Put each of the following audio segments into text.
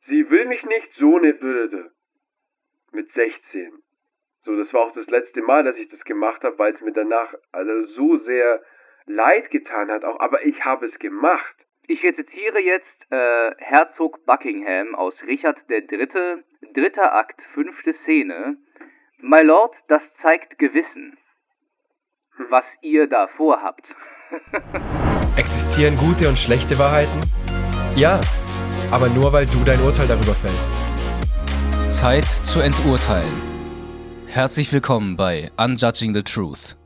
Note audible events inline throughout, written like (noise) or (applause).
sie will mich nicht, so ne Bürde. Mit 16. So, das war auch das letzte Mal, dass ich das gemacht habe, weil es mir danach also so sehr leid getan hat, auch, aber ich habe es gemacht. Ich rezitiere jetzt äh, Herzog Buckingham aus Richard III., dritter Akt, fünfte Szene. My Lord, das zeigt Gewissen, was ihr da vorhabt. (laughs) Existieren gute und schlechte Wahrheiten? Ja, aber nur weil du dein Urteil darüber fällst. Zeit zu enturteilen. Herzlich willkommen bei Unjudging the Truth.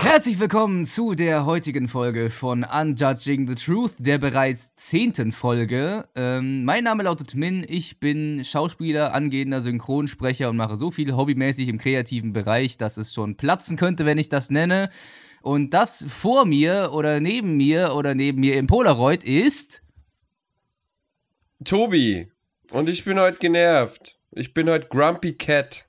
Herzlich willkommen zu der heutigen Folge von Unjudging the Truth, der bereits zehnten Folge. Ähm, mein Name lautet Min, ich bin Schauspieler, angehender Synchronsprecher und mache so viel hobbymäßig im kreativen Bereich, dass es schon platzen könnte, wenn ich das nenne. Und das vor mir oder neben mir oder neben mir im Polaroid ist. Tobi. Und ich bin heute genervt. Ich bin heute Grumpy Cat.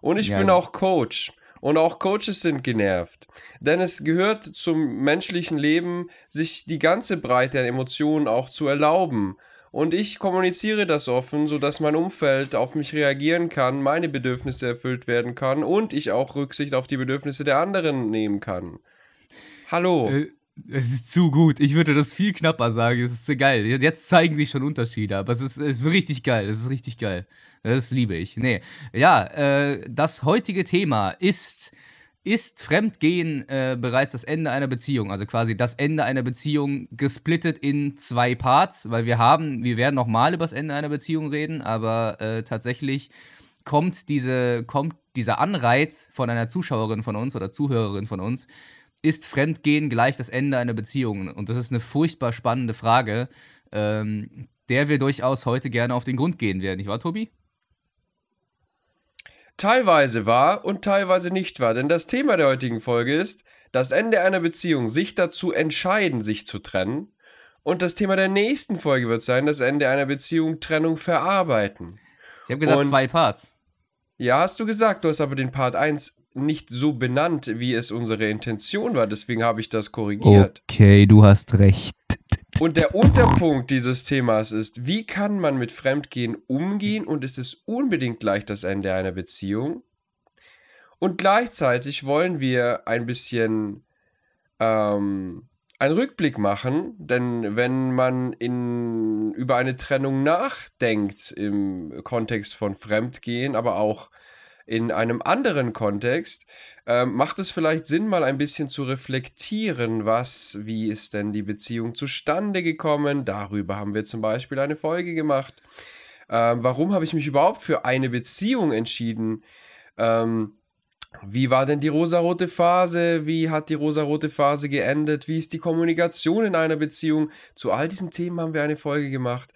Und ich ja. bin auch Coach. Und auch Coaches sind genervt. Denn es gehört zum menschlichen Leben, sich die ganze Breite an Emotionen auch zu erlauben. Und ich kommuniziere das offen, sodass mein Umfeld auf mich reagieren kann, meine Bedürfnisse erfüllt werden kann und ich auch Rücksicht auf die Bedürfnisse der anderen nehmen kann. Hallo. Äh, es ist zu gut. Ich würde das viel knapper sagen. Es ist geil. Jetzt zeigen sich schon Unterschiede, aber es ist, es ist richtig geil. Es ist richtig geil. Das liebe ich. Nee. Ja, äh, das heutige Thema ist, ist Fremdgehen äh, bereits das Ende einer Beziehung? Also quasi das Ende einer Beziehung gesplittet in zwei Parts, weil wir haben, wir werden nochmal über das Ende einer Beziehung reden, aber äh, tatsächlich kommt, diese, kommt dieser Anreiz von einer Zuschauerin von uns oder Zuhörerin von uns, ist Fremdgehen gleich das Ende einer Beziehung? Und das ist eine furchtbar spannende Frage, ähm, der wir durchaus heute gerne auf den Grund gehen werden, nicht wahr, Tobi? Teilweise wahr und teilweise nicht wahr. Denn das Thema der heutigen Folge ist das Ende einer Beziehung, sich dazu entscheiden, sich zu trennen. Und das Thema der nächsten Folge wird sein, das Ende einer Beziehung, Trennung verarbeiten. Ich habe gesagt und zwei Parts. Ja, hast du gesagt, du hast aber den Part 1 nicht so benannt, wie es unsere Intention war. Deswegen habe ich das korrigiert. Okay, du hast recht. Und der Unterpunkt dieses Themas ist, wie kann man mit Fremdgehen umgehen und ist es unbedingt gleich das Ende einer Beziehung? Und gleichzeitig wollen wir ein bisschen ähm, einen Rückblick machen, denn wenn man in, über eine Trennung nachdenkt im Kontext von Fremdgehen, aber auch in einem anderen Kontext, äh, macht es vielleicht Sinn, mal ein bisschen zu reflektieren, was, wie ist denn die Beziehung zustande gekommen? Darüber haben wir zum Beispiel eine Folge gemacht. Äh, warum habe ich mich überhaupt für eine Beziehung entschieden? Ähm, wie war denn die rosarote Phase? Wie hat die rosarote Phase geendet? Wie ist die Kommunikation in einer Beziehung? Zu all diesen Themen haben wir eine Folge gemacht.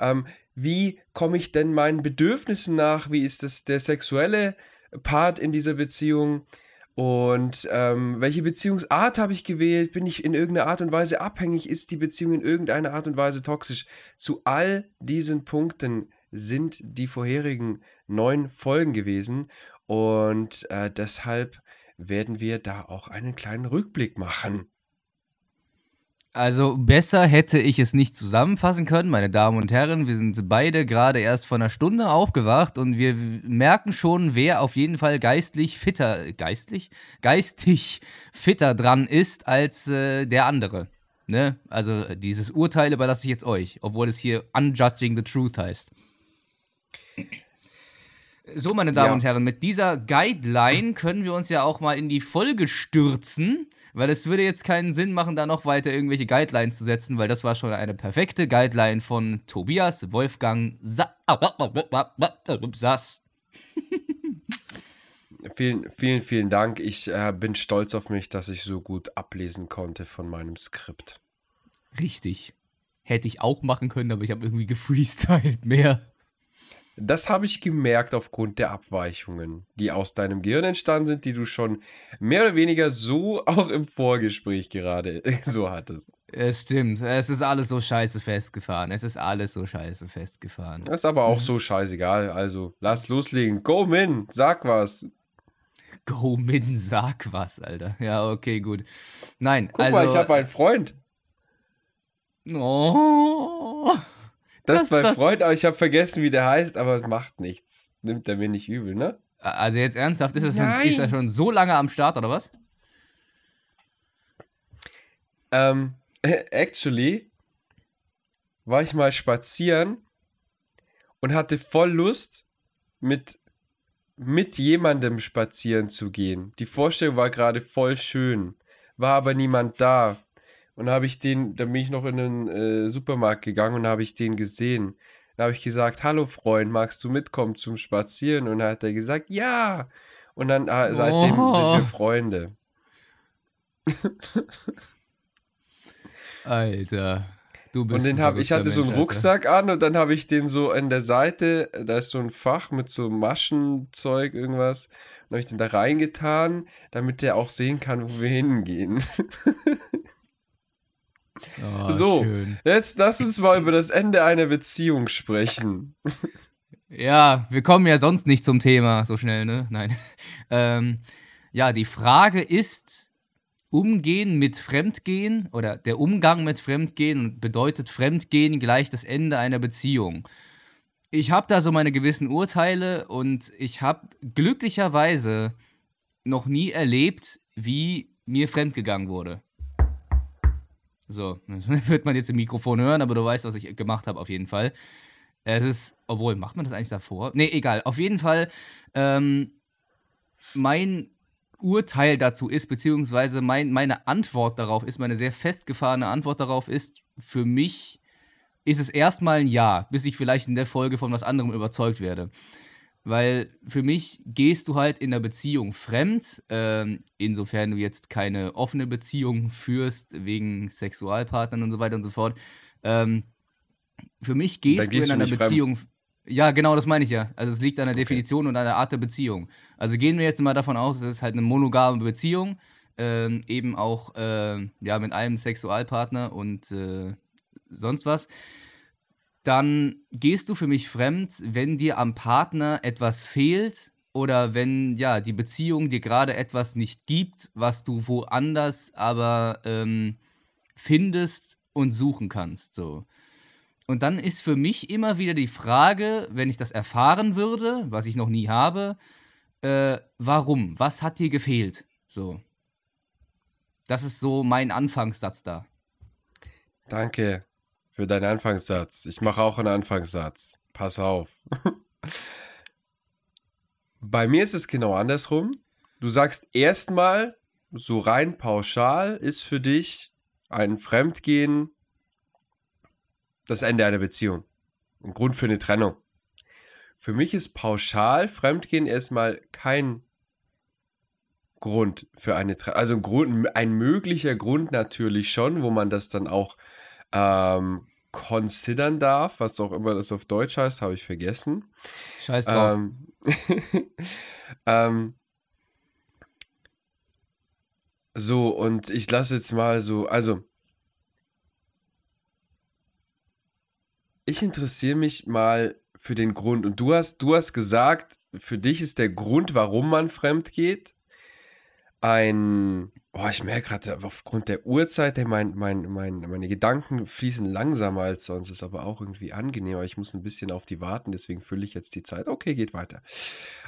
Ähm, wie komme ich denn meinen Bedürfnissen nach? Wie ist das der sexuelle Part in dieser Beziehung? Und ähm, welche Beziehungsart habe ich gewählt? Bin ich in irgendeiner Art und Weise abhängig? Ist die Beziehung in irgendeiner Art und Weise toxisch? Zu all diesen Punkten sind die vorherigen neun Folgen gewesen. Und äh, deshalb werden wir da auch einen kleinen Rückblick machen. Also besser hätte ich es nicht zusammenfassen können, meine Damen und Herren. Wir sind beide gerade erst vor einer Stunde aufgewacht und wir merken schon, wer auf jeden Fall geistlich fitter, geistlich? Geistig fitter dran ist als äh, der andere. Ne? Also dieses Urteil überlasse ich jetzt euch, obwohl es hier Unjudging the Truth heißt. So, meine Damen ja. und Herren, mit dieser Guideline können wir uns ja auch mal in die Folge stürzen, weil es würde jetzt keinen Sinn machen, da noch weiter irgendwelche Guidelines zu setzen, weil das war schon eine perfekte Guideline von Tobias Wolfgang Sa Sass. vielen, vielen, vielen Dank. Ich äh, bin stolz auf mich, dass ich so gut ablesen konnte von meinem Skript. Richtig. Hätte ich auch machen können, aber ich habe irgendwie gefreestylt mehr. Das habe ich gemerkt aufgrund der Abweichungen, die aus deinem Gehirn entstanden sind, die du schon mehr oder weniger so (laughs) auch im Vorgespräch gerade so hattest. Es stimmt, es ist alles so scheiße festgefahren. Es ist alles so scheiße festgefahren. Das ist aber auch so scheißegal. Also, lass loslegen. Go Min, sag was. Go Min, sag was, Alter. Ja, okay, gut. Nein, Guck also. mal, ich habe einen Freund. Oh. Das, ist mein das- Freund, aber ich habe vergessen, wie der heißt, aber es macht nichts. Nimmt er mir nicht übel, ne? Also jetzt ernsthaft, ist, es schon, ist er schon so lange am Start, oder was? Ähm, (laughs) actually war ich mal spazieren und hatte voll Lust, mit, mit jemandem spazieren zu gehen. Die Vorstellung war gerade voll schön, war aber niemand da. Und habe ich den, dann bin ich noch in den äh, Supermarkt gegangen und habe ich den gesehen. Dann habe ich gesagt, hallo Freund, magst du mitkommen zum Spazieren? Und dann hat er gesagt, ja. Und dann äh, seitdem Oh. sind wir Freunde. (laughs) Alter. Du bist Und den ein hab, ich hatte so einen Mensch, Alter. Rucksack an und dann habe ich den so an der Seite, da ist so ein Fach mit so Maschenzeug, irgendwas. Und habe ich den da reingetan, damit der auch sehen kann, wo wir hingehen. (laughs) Oh, so, Schön. jetzt lass uns mal über das Ende einer Beziehung sprechen. (laughs) Ja, wir kommen ja sonst nicht zum Thema so schnell, ne? Nein. (laughs) ähm, ja, die Frage ist, Umgehen mit Fremdgehen oder der Umgang mit Fremdgehen bedeutet Fremdgehen gleich das Ende einer Beziehung. Ich habe da so meine gewissen Urteile und ich habe glücklicherweise noch nie erlebt, wie mir fremdgegangen wurde. So, (laughs) das wird man jetzt im Mikrofon hören, aber du weißt, was ich gemacht habe auf jeden Fall. Es ist, obwohl, macht man das eigentlich davor? Nee, egal. Auf jeden Fall, ähm, mein Urteil dazu ist, beziehungsweise mein, meine Antwort darauf ist, meine sehr festgefahrene Antwort darauf ist, für mich ist es erstmal ein Ja, bis ich vielleicht in der Folge von was anderem überzeugt werde. Weil für mich gehst du halt in der Beziehung fremd, ähm, insofern du jetzt keine offene Beziehung führst, wegen Sexualpartnern und so weiter und so fort. Ähm, für mich gehst, du in einer nicht fremd. Beziehung. Ja, genau, das meine ich ja. Also es liegt an der Definition und an der Art der Beziehung. Also gehen wir jetzt mal davon aus, es ist halt eine monogame Beziehung, ähm, eben auch ähm, ja, mit einem Sexualpartner und äh, sonst was. Dann gehst du für mich fremd, wenn dir am Partner etwas fehlt oder wenn ja die Beziehung dir gerade etwas nicht gibt, was du woanders aber ähm, findest und suchen kannst. So. Und dann ist für mich immer wieder die Frage, wenn ich das erfahren würde, was ich noch nie habe, äh, warum? Was hat dir gefehlt? So. Das ist so mein Anfangssatz da. Danke für deinen Anfangssatz. Ich mache auch einen Anfangssatz. Pass auf. (laughs) Bei mir ist es genau andersrum. Du sagst erstmal, so rein pauschal ist für dich ein Fremdgehen das Ende einer Beziehung. Ein Grund für eine Trennung. Für mich ist pauschal Fremdgehen erstmal kein Grund für eine Trennung. Also ein, Grund, ein möglicher Grund natürlich schon, wo man das dann auch ähm, considern darf, was auch immer das auf Deutsch heißt, habe ich vergessen. Scheiß drauf. Ähm, (laughs) ähm, so, und ich lasse jetzt mal so, also, ich interessiere mich mal für den Grund. Und du hast, du hast gesagt, für dich ist der Grund, warum man fremd geht, ein, oh, ich merke gerade, aufgrund der Uhrzeit, der mein, mein, mein, meine Gedanken fließen langsamer als sonst, ist aber auch irgendwie angenehmer. Ich muss ein bisschen auf die warten, deswegen fülle ich jetzt die Zeit. Okay, geht weiter.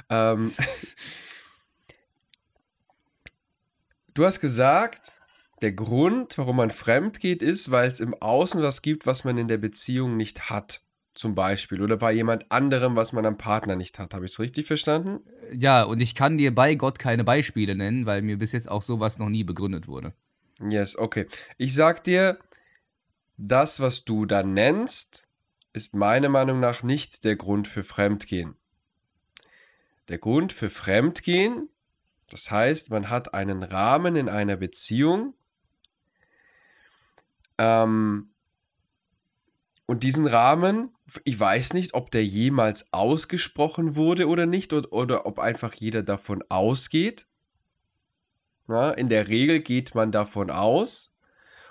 Ähm, (laughs) du hast gesagt, der Grund, warum man fremd geht, ist, weil es im Außen was gibt, was man in der Beziehung nicht hat. Zum Beispiel. Oder bei jemand anderem, was man am Partner nicht hat. Habe ich es richtig verstanden? Ja, und ich kann dir bei Gott keine Beispiele nennen, weil mir bis jetzt auch sowas noch nie begründet wurde. Yes, okay. Ich sag dir, das, was du da nennst, ist meiner Meinung nach nicht der Grund für Fremdgehen. Der Grund für Fremdgehen, das heißt, man hat einen Rahmen in einer Beziehung, ähm, und diesen Rahmen, ich weiß nicht, ob der jemals ausgesprochen wurde oder nicht, oder, oder ob einfach jeder davon ausgeht. Na, in der Regel geht man davon aus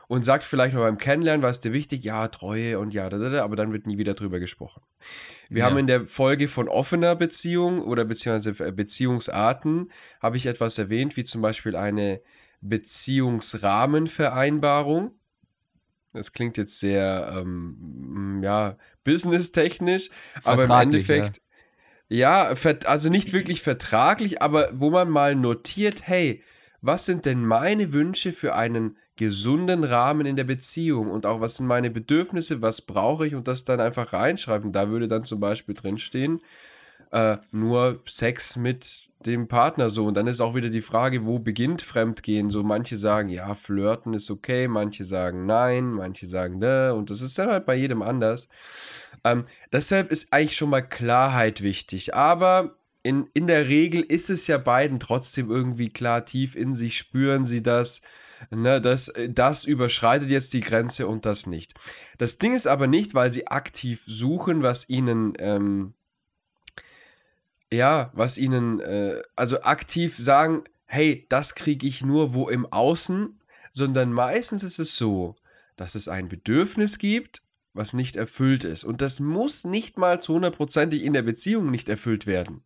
und sagt vielleicht mal beim Kennenlernen, was dir wichtig? Ja, Treue und ja, da, da, da, aber dann wird nie wieder drüber gesprochen. Wir Ja. haben in der Folge von offener Beziehung oder beziehungsweise Beziehungsarten habe ich etwas erwähnt, wie zum Beispiel eine Beziehungsrahmenvereinbarung. Das klingt jetzt sehr, ähm, ja, businesstechnisch, aber im Endeffekt, ja, ja also nicht wirklich vertraglich, aber wo man mal notiert, hey, was sind denn meine Wünsche für einen gesunden Rahmen in der Beziehung und auch was sind meine Bedürfnisse, was brauche ich und das dann einfach reinschreiben. Da würde dann zum Beispiel drinstehen, äh, nur Sex mit dem Partner so. Und dann ist auch wieder die Frage, wo beginnt Fremdgehen? So, manche sagen, ja, flirten ist okay, manche sagen nein, manche sagen ne, und das ist dann halt bei jedem anders. Ähm, deshalb ist eigentlich schon mal Klarheit wichtig. Aber in, in der Regel ist es ja beiden trotzdem irgendwie klar, tief in sich spüren sie das. Ne, das, das überschreitet jetzt die Grenze und das nicht. Das Ding ist aber nicht, weil sie aktiv suchen, was ihnen ähm, ja, was ihnen, äh, also aktiv sagen, hey, das kriege ich nur wo im Außen, sondern meistens ist es so, dass es ein Bedürfnis gibt, was nicht erfüllt ist. Und das muss nicht mal zu hundertprozentig in der Beziehung nicht erfüllt werden.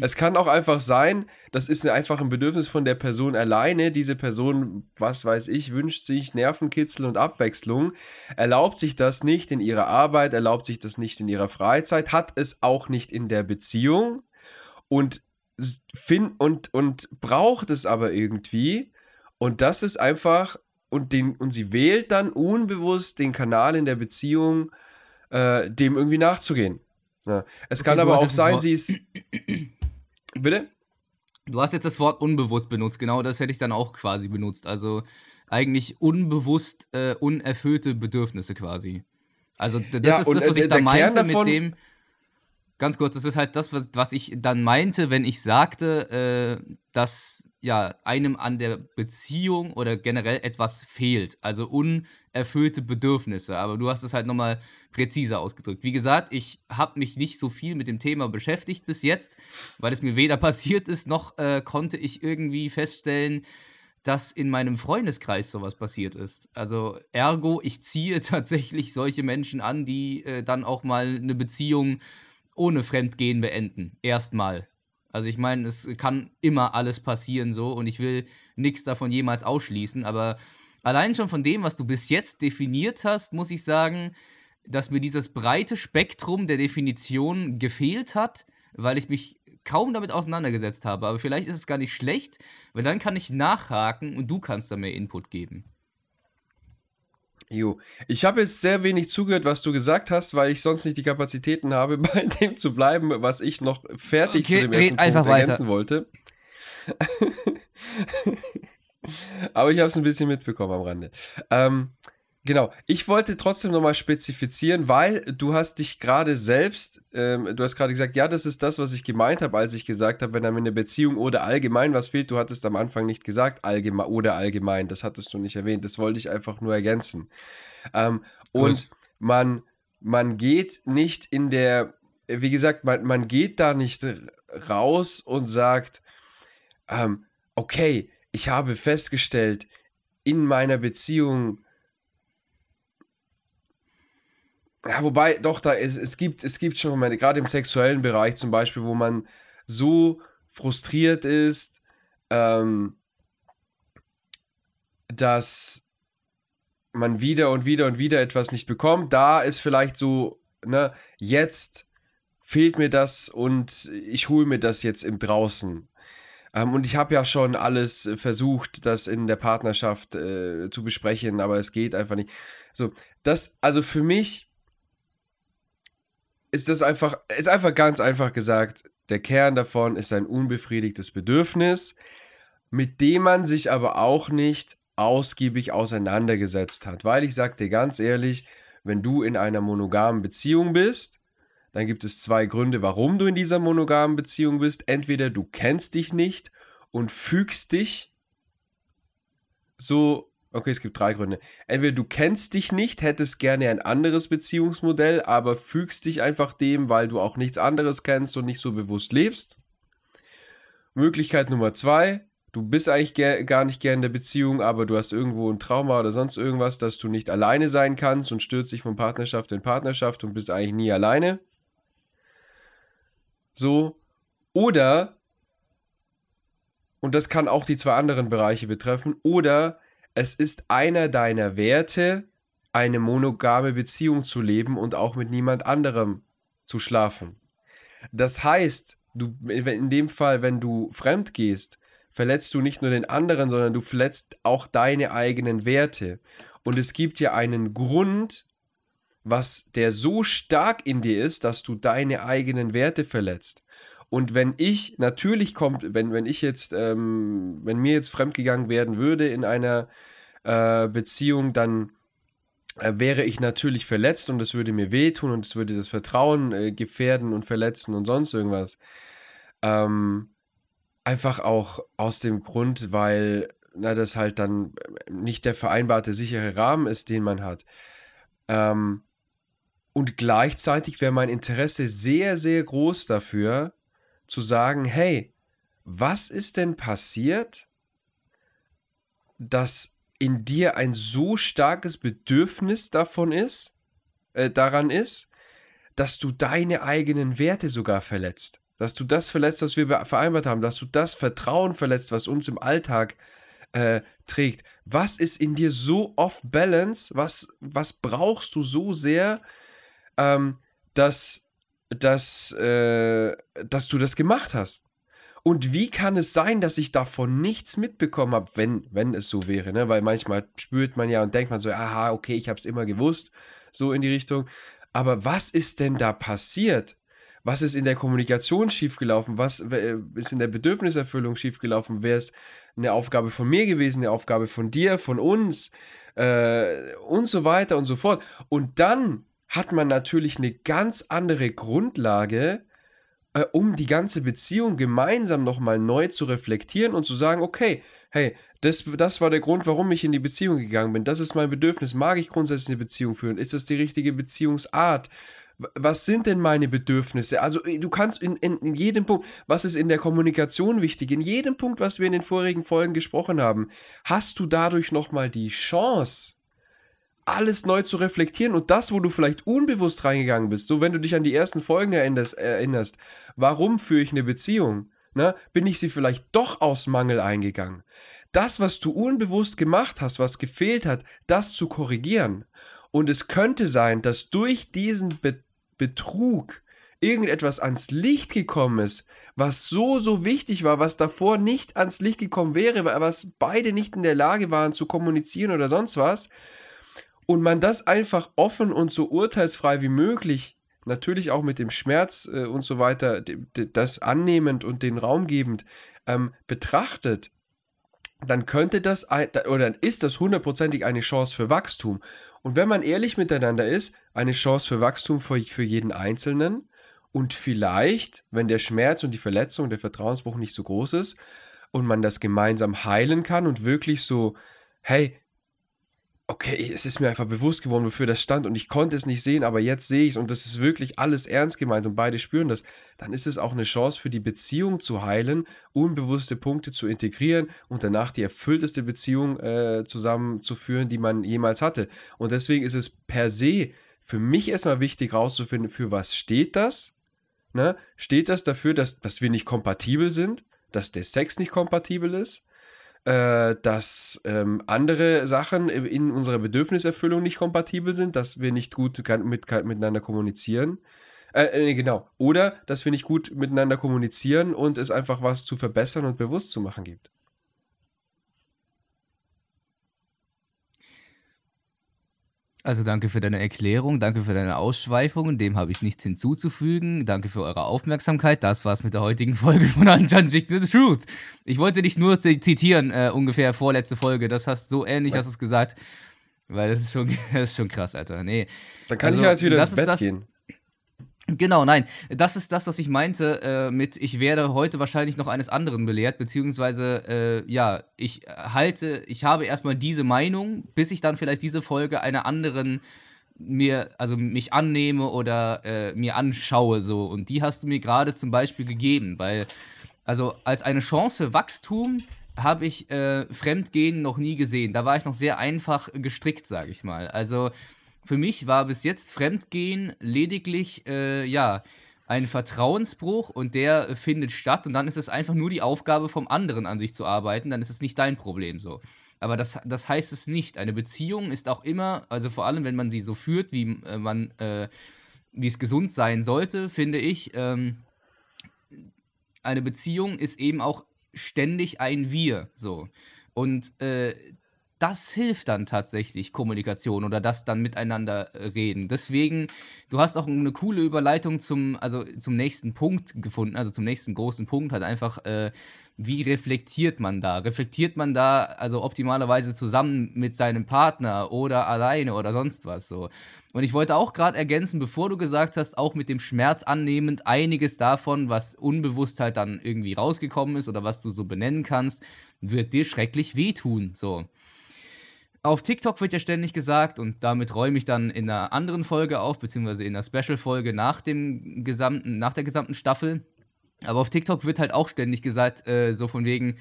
Es kann auch einfach sein, das ist einfach ein Bedürfnis von der Person alleine. Diese Person, was weiß ich, wünscht sich Nervenkitzel und Abwechslung, erlaubt sich das nicht in ihrer Arbeit, erlaubt sich das nicht in ihrer Freizeit, hat es auch nicht in der Beziehung und, find, und, und braucht es aber irgendwie. Und das ist einfach, und, den, und sie wählt dann unbewusst den Kanal in der Beziehung, äh, dem irgendwie nachzugehen. Ja. Es okay, kann aber auch sein, sie ist. (clears throat) Bitte? Du hast jetzt das Wort unbewusst benutzt, genau das hätte ich dann auch quasi benutzt. Also eigentlich unbewusst äh, unerfüllte Bedürfnisse quasi. Also das ja, ist das, was ich da meinte mit dem, ganz kurz, das ist halt das, was ich dann meinte, wenn ich sagte, äh, dass ja einem an der Beziehung oder generell etwas fehlt, also unerfüllte Bedürfnisse. Aber du hast es halt nochmal präziser ausgedrückt. Wie gesagt, ich habe mich nicht so viel mit dem Thema beschäftigt bis jetzt, weil es mir weder (laughs) passiert ist, noch äh, konnte ich irgendwie feststellen, dass in meinem Freundeskreis sowas passiert ist. Also ergo, ich ziehe (laughs) tatsächlich solche Menschen an, die äh, dann auch mal eine Beziehung ohne Fremdgehen beenden. Erstmal. Also ich meine, es kann immer alles passieren so und ich will nichts davon jemals ausschließen, aber allein schon von dem, was du bis jetzt definiert hast, muss ich sagen, dass mir dieses breite Spektrum der Definition gefehlt hat, weil ich mich kaum damit auseinandergesetzt habe. Aber vielleicht ist es gar nicht schlecht, weil dann kann ich nachhaken und du kannst da mehr Input geben. Jo, ich habe jetzt sehr wenig zugehört, was du gesagt hast, weil ich sonst nicht die Kapazitäten habe, (laughs) bei dem zu bleiben, was ich noch fertig okay, zu dem ersten Punkt ergänzen wollte. (laughs) Aber ich habe es ein bisschen mitbekommen am Rande. Ähm, Genau, ich wollte trotzdem nochmal spezifizieren, weil du hast dich gerade selbst, ähm, du hast gerade gesagt, ja, das ist das, was ich gemeint habe, als ich gesagt habe, wenn einem in der Beziehung oder allgemein was fehlt, du hattest am Anfang nicht gesagt, allgemein oder allgemein, das hattest du nicht erwähnt, das wollte ich einfach nur ergänzen. Ähm, und man, man geht nicht in der, wie gesagt, man, man geht da nicht raus und sagt, ähm, okay, ich habe festgestellt, in meiner Beziehung, Ja, wobei, doch, da es, es gibt, es gibt schon Momente, gerade im sexuellen Bereich zum Beispiel, wo man so frustriert ist, ähm, dass man wieder und wieder und wieder etwas nicht bekommt. Da ist vielleicht so, ne, jetzt fehlt mir das und ich hole mir das jetzt im Draußen. Ähm, und ich habe ja schon alles versucht, das in der Partnerschaft äh, zu besprechen, aber es geht einfach nicht. So, das, also für mich ist das einfach, ist einfach ganz einfach gesagt, der Kern davon ist ein unbefriedigtes Bedürfnis, mit dem man sich aber auch nicht ausgiebig auseinandergesetzt hat. Weil ich sag dir ganz ehrlich, wenn du in einer monogamen Beziehung bist, dann gibt es zwei Gründe, warum du in dieser monogamen Beziehung bist. Entweder du kennst dich nicht und fügst dich so Okay, es gibt drei Gründe. Entweder du kennst dich nicht, hättest gerne ein anderes Beziehungsmodell, aber fügst dich einfach dem, weil du auch nichts anderes kennst und nicht so bewusst lebst. Möglichkeit Nummer zwei, du bist eigentlich gar nicht gern in der Beziehung, aber du hast irgendwo ein Trauma oder sonst irgendwas, dass du nicht alleine sein kannst und stürzt dich von Partnerschaft in Partnerschaft und bist eigentlich nie alleine. So. Oder, und das kann auch die zwei anderen Bereiche betreffen, oder es ist einer deiner Werte, eine monogame Beziehung zu leben und auch mit niemand anderem zu schlafen. Das heißt, du, in dem Fall, wenn du fremd gehst, verletzt du nicht nur den anderen, sondern du verletzt auch deine eigenen Werte. Und es gibt ja einen Grund, was der so stark in dir ist, dass du deine eigenen Werte verletzt. Und wenn ich, natürlich kommt, wenn, wenn ich jetzt, ähm, wenn mir jetzt fremdgegangen werden würde in einer äh, Beziehung, dann äh, wäre ich natürlich verletzt und es würde mir wehtun und es würde das Vertrauen äh, gefährden und verletzen und sonst irgendwas. Ähm, einfach auch aus dem Grund, weil na, das halt dann nicht der vereinbarte sichere Rahmen ist, den man hat. Ähm, und gleichzeitig wäre mein Interesse sehr, sehr groß dafür, zu sagen, hey, was ist denn passiert, dass in dir ein so starkes Bedürfnis davon ist, äh, daran ist, dass du deine eigenen Werte sogar verletzt. Dass du das verletzt, was wir vereinbart haben, dass du das Vertrauen verletzt, was uns im Alltag äh, trägt. Was ist in dir so off balance? Was, was brauchst du so sehr, ähm, dass, dass, äh, dass du das gemacht hast. Und wie kann es sein, dass ich davon nichts mitbekommen habe, wenn, wenn es so wäre, ne? Weil manchmal spürt man ja und denkt man so, aha, okay, ich habe es immer gewusst, so in die Richtung. Aber was ist denn da passiert? Was ist in der Kommunikation schiefgelaufen? Was ist in der Bedürfniserfüllung schiefgelaufen? Wäre es eine Aufgabe von mir gewesen, eine Aufgabe von dir, von uns äh, und so weiter und so fort. Und dann hat man natürlich eine ganz andere Grundlage, äh, um die ganze Beziehung gemeinsam nochmal neu zu reflektieren und zu sagen, okay, hey, das, das war der Grund, warum ich in die Beziehung gegangen bin. Das ist mein Bedürfnis. Mag ich grundsätzlich eine Beziehung führen? Ist das die richtige Beziehungsart? was sind denn meine Bedürfnisse? Also äh, du kannst in, in, in, jedem Punkt, was ist in der Kommunikation wichtig, in jedem Punkt, was wir in den vorigen Folgen gesprochen haben, hast du dadurch nochmal die Chance, alles neu zu reflektieren und das, wo du vielleicht unbewusst reingegangen bist, so wenn du dich an die ersten Folgen erinnerst, erinnerst warum führe ich eine Beziehung? Ne? Bin ich sie vielleicht doch aus Mangel eingegangen? Das, was du unbewusst gemacht hast, was gefehlt hat, das zu korrigieren. Und es könnte sein, dass durch diesen Be Betrug irgendetwas ans Licht gekommen ist, was so, so wichtig war, was davor nicht ans Licht gekommen wäre, was beide nicht in der Lage waren zu kommunizieren oder sonst was und man das einfach offen und so urteilsfrei wie möglich, natürlich auch mit dem Schmerz äh, und so weiter, das annehmend und den Raum gebend ähm, betrachtet, dann könnte das oder dann ist das hundertprozentig eine Chance für Wachstum. Und wenn man ehrlich miteinander ist, eine Chance für Wachstum für, für jeden Einzelnen und vielleicht, wenn der Schmerz und die Verletzung, der Vertrauensbruch nicht so groß ist und man das gemeinsam heilen kann und wirklich so, hey, okay, es ist mir einfach bewusst geworden, wofür das stand und ich konnte es nicht sehen, aber jetzt sehe ich es und das ist wirklich alles ernst gemeint und beide spüren das, dann ist es auch eine Chance für die Beziehung zu heilen, unbewusste Punkte zu integrieren und danach die erfüllteste Beziehung äh, zusammenzuführen, die man jemals hatte. Und deswegen ist es per se für mich erstmal wichtig herauszufinden, für was steht das? Ne? Steht das dafür, dass, dass wir nicht kompatibel sind? Dass der Sex nicht kompatibel ist? Äh, dass ähm, andere Sachen in unserer Bedürfniserfüllung nicht kompatibel sind, dass wir nicht gut mit, miteinander kommunizieren. Äh, äh, genau. Oder dass wir nicht gut miteinander kommunizieren und es einfach was zu verbessern und bewusst zu machen gibt. Also danke für deine Erklärung, danke für deine Ausschweifungen, dem habe ich nichts hinzuzufügen. Danke für eure Aufmerksamkeit. Das war's mit der heutigen (laughs) Folge von Unjudging the Truth. Ich wollte dich nur zitieren, äh, ungefähr vorletzte Folge. Das hast so ähnlich hast du es gesagt. Weil das ist schon, (laughs) das ist schon krass, Alter. Nee. Dann kann also, ich ja jetzt wieder ins Bett das, gehen. Genau, nein, das ist das, was ich meinte äh, mit, ich werde heute wahrscheinlich noch eines anderen belehrt, beziehungsweise, äh, ja, ich halte, ich habe erstmal diese Meinung, bis ich dann vielleicht diese Folge einer anderen mir, also mich annehme oder äh, mir anschaue, so. Und die hast du mir gerade zum Beispiel gegeben, weil, also als eine Chance für Wachstum habe ich äh, Fremdgehen noch nie gesehen. Da war ich noch sehr einfach gestrickt, sage ich mal. Also, für mich war bis jetzt Fremdgehen lediglich, äh, ja, ein Vertrauensbruch und der findet statt und dann ist es einfach nur die Aufgabe vom anderen an sich zu arbeiten, dann ist es nicht dein Problem so. Aber das, das heißt es nicht. Eine Beziehung ist auch immer, also vor allem, wenn man sie so führt, wie äh, man, äh, wie es gesund sein sollte, finde ich, ähm, eine Beziehung ist eben auch ständig ein Wir. So. Und äh, das hilft dann tatsächlich Kommunikation oder das dann miteinander äh, reden. Deswegen, du hast auch eine coole Überleitung zum, also zum nächsten Punkt gefunden, also zum nächsten großen Punkt, hat einfach, äh, wie reflektiert man da? Reflektiert man da also optimalerweise zusammen mit seinem Partner oder alleine oder sonst was so? Und ich wollte auch gerade ergänzen, bevor du gesagt hast, auch mit dem Schmerz annehmend, einiges davon, was unbewusst halt dann irgendwie rausgekommen ist oder was du so benennen kannst, wird dir schrecklich wehtun, so. Auf TikTok wird ja ständig gesagt, und damit räume ich dann in einer anderen Folge auf, beziehungsweise in einer Special-Folge nach, nach der gesamten Staffel. Aber auf TikTok wird halt auch ständig gesagt, äh, so von wegen,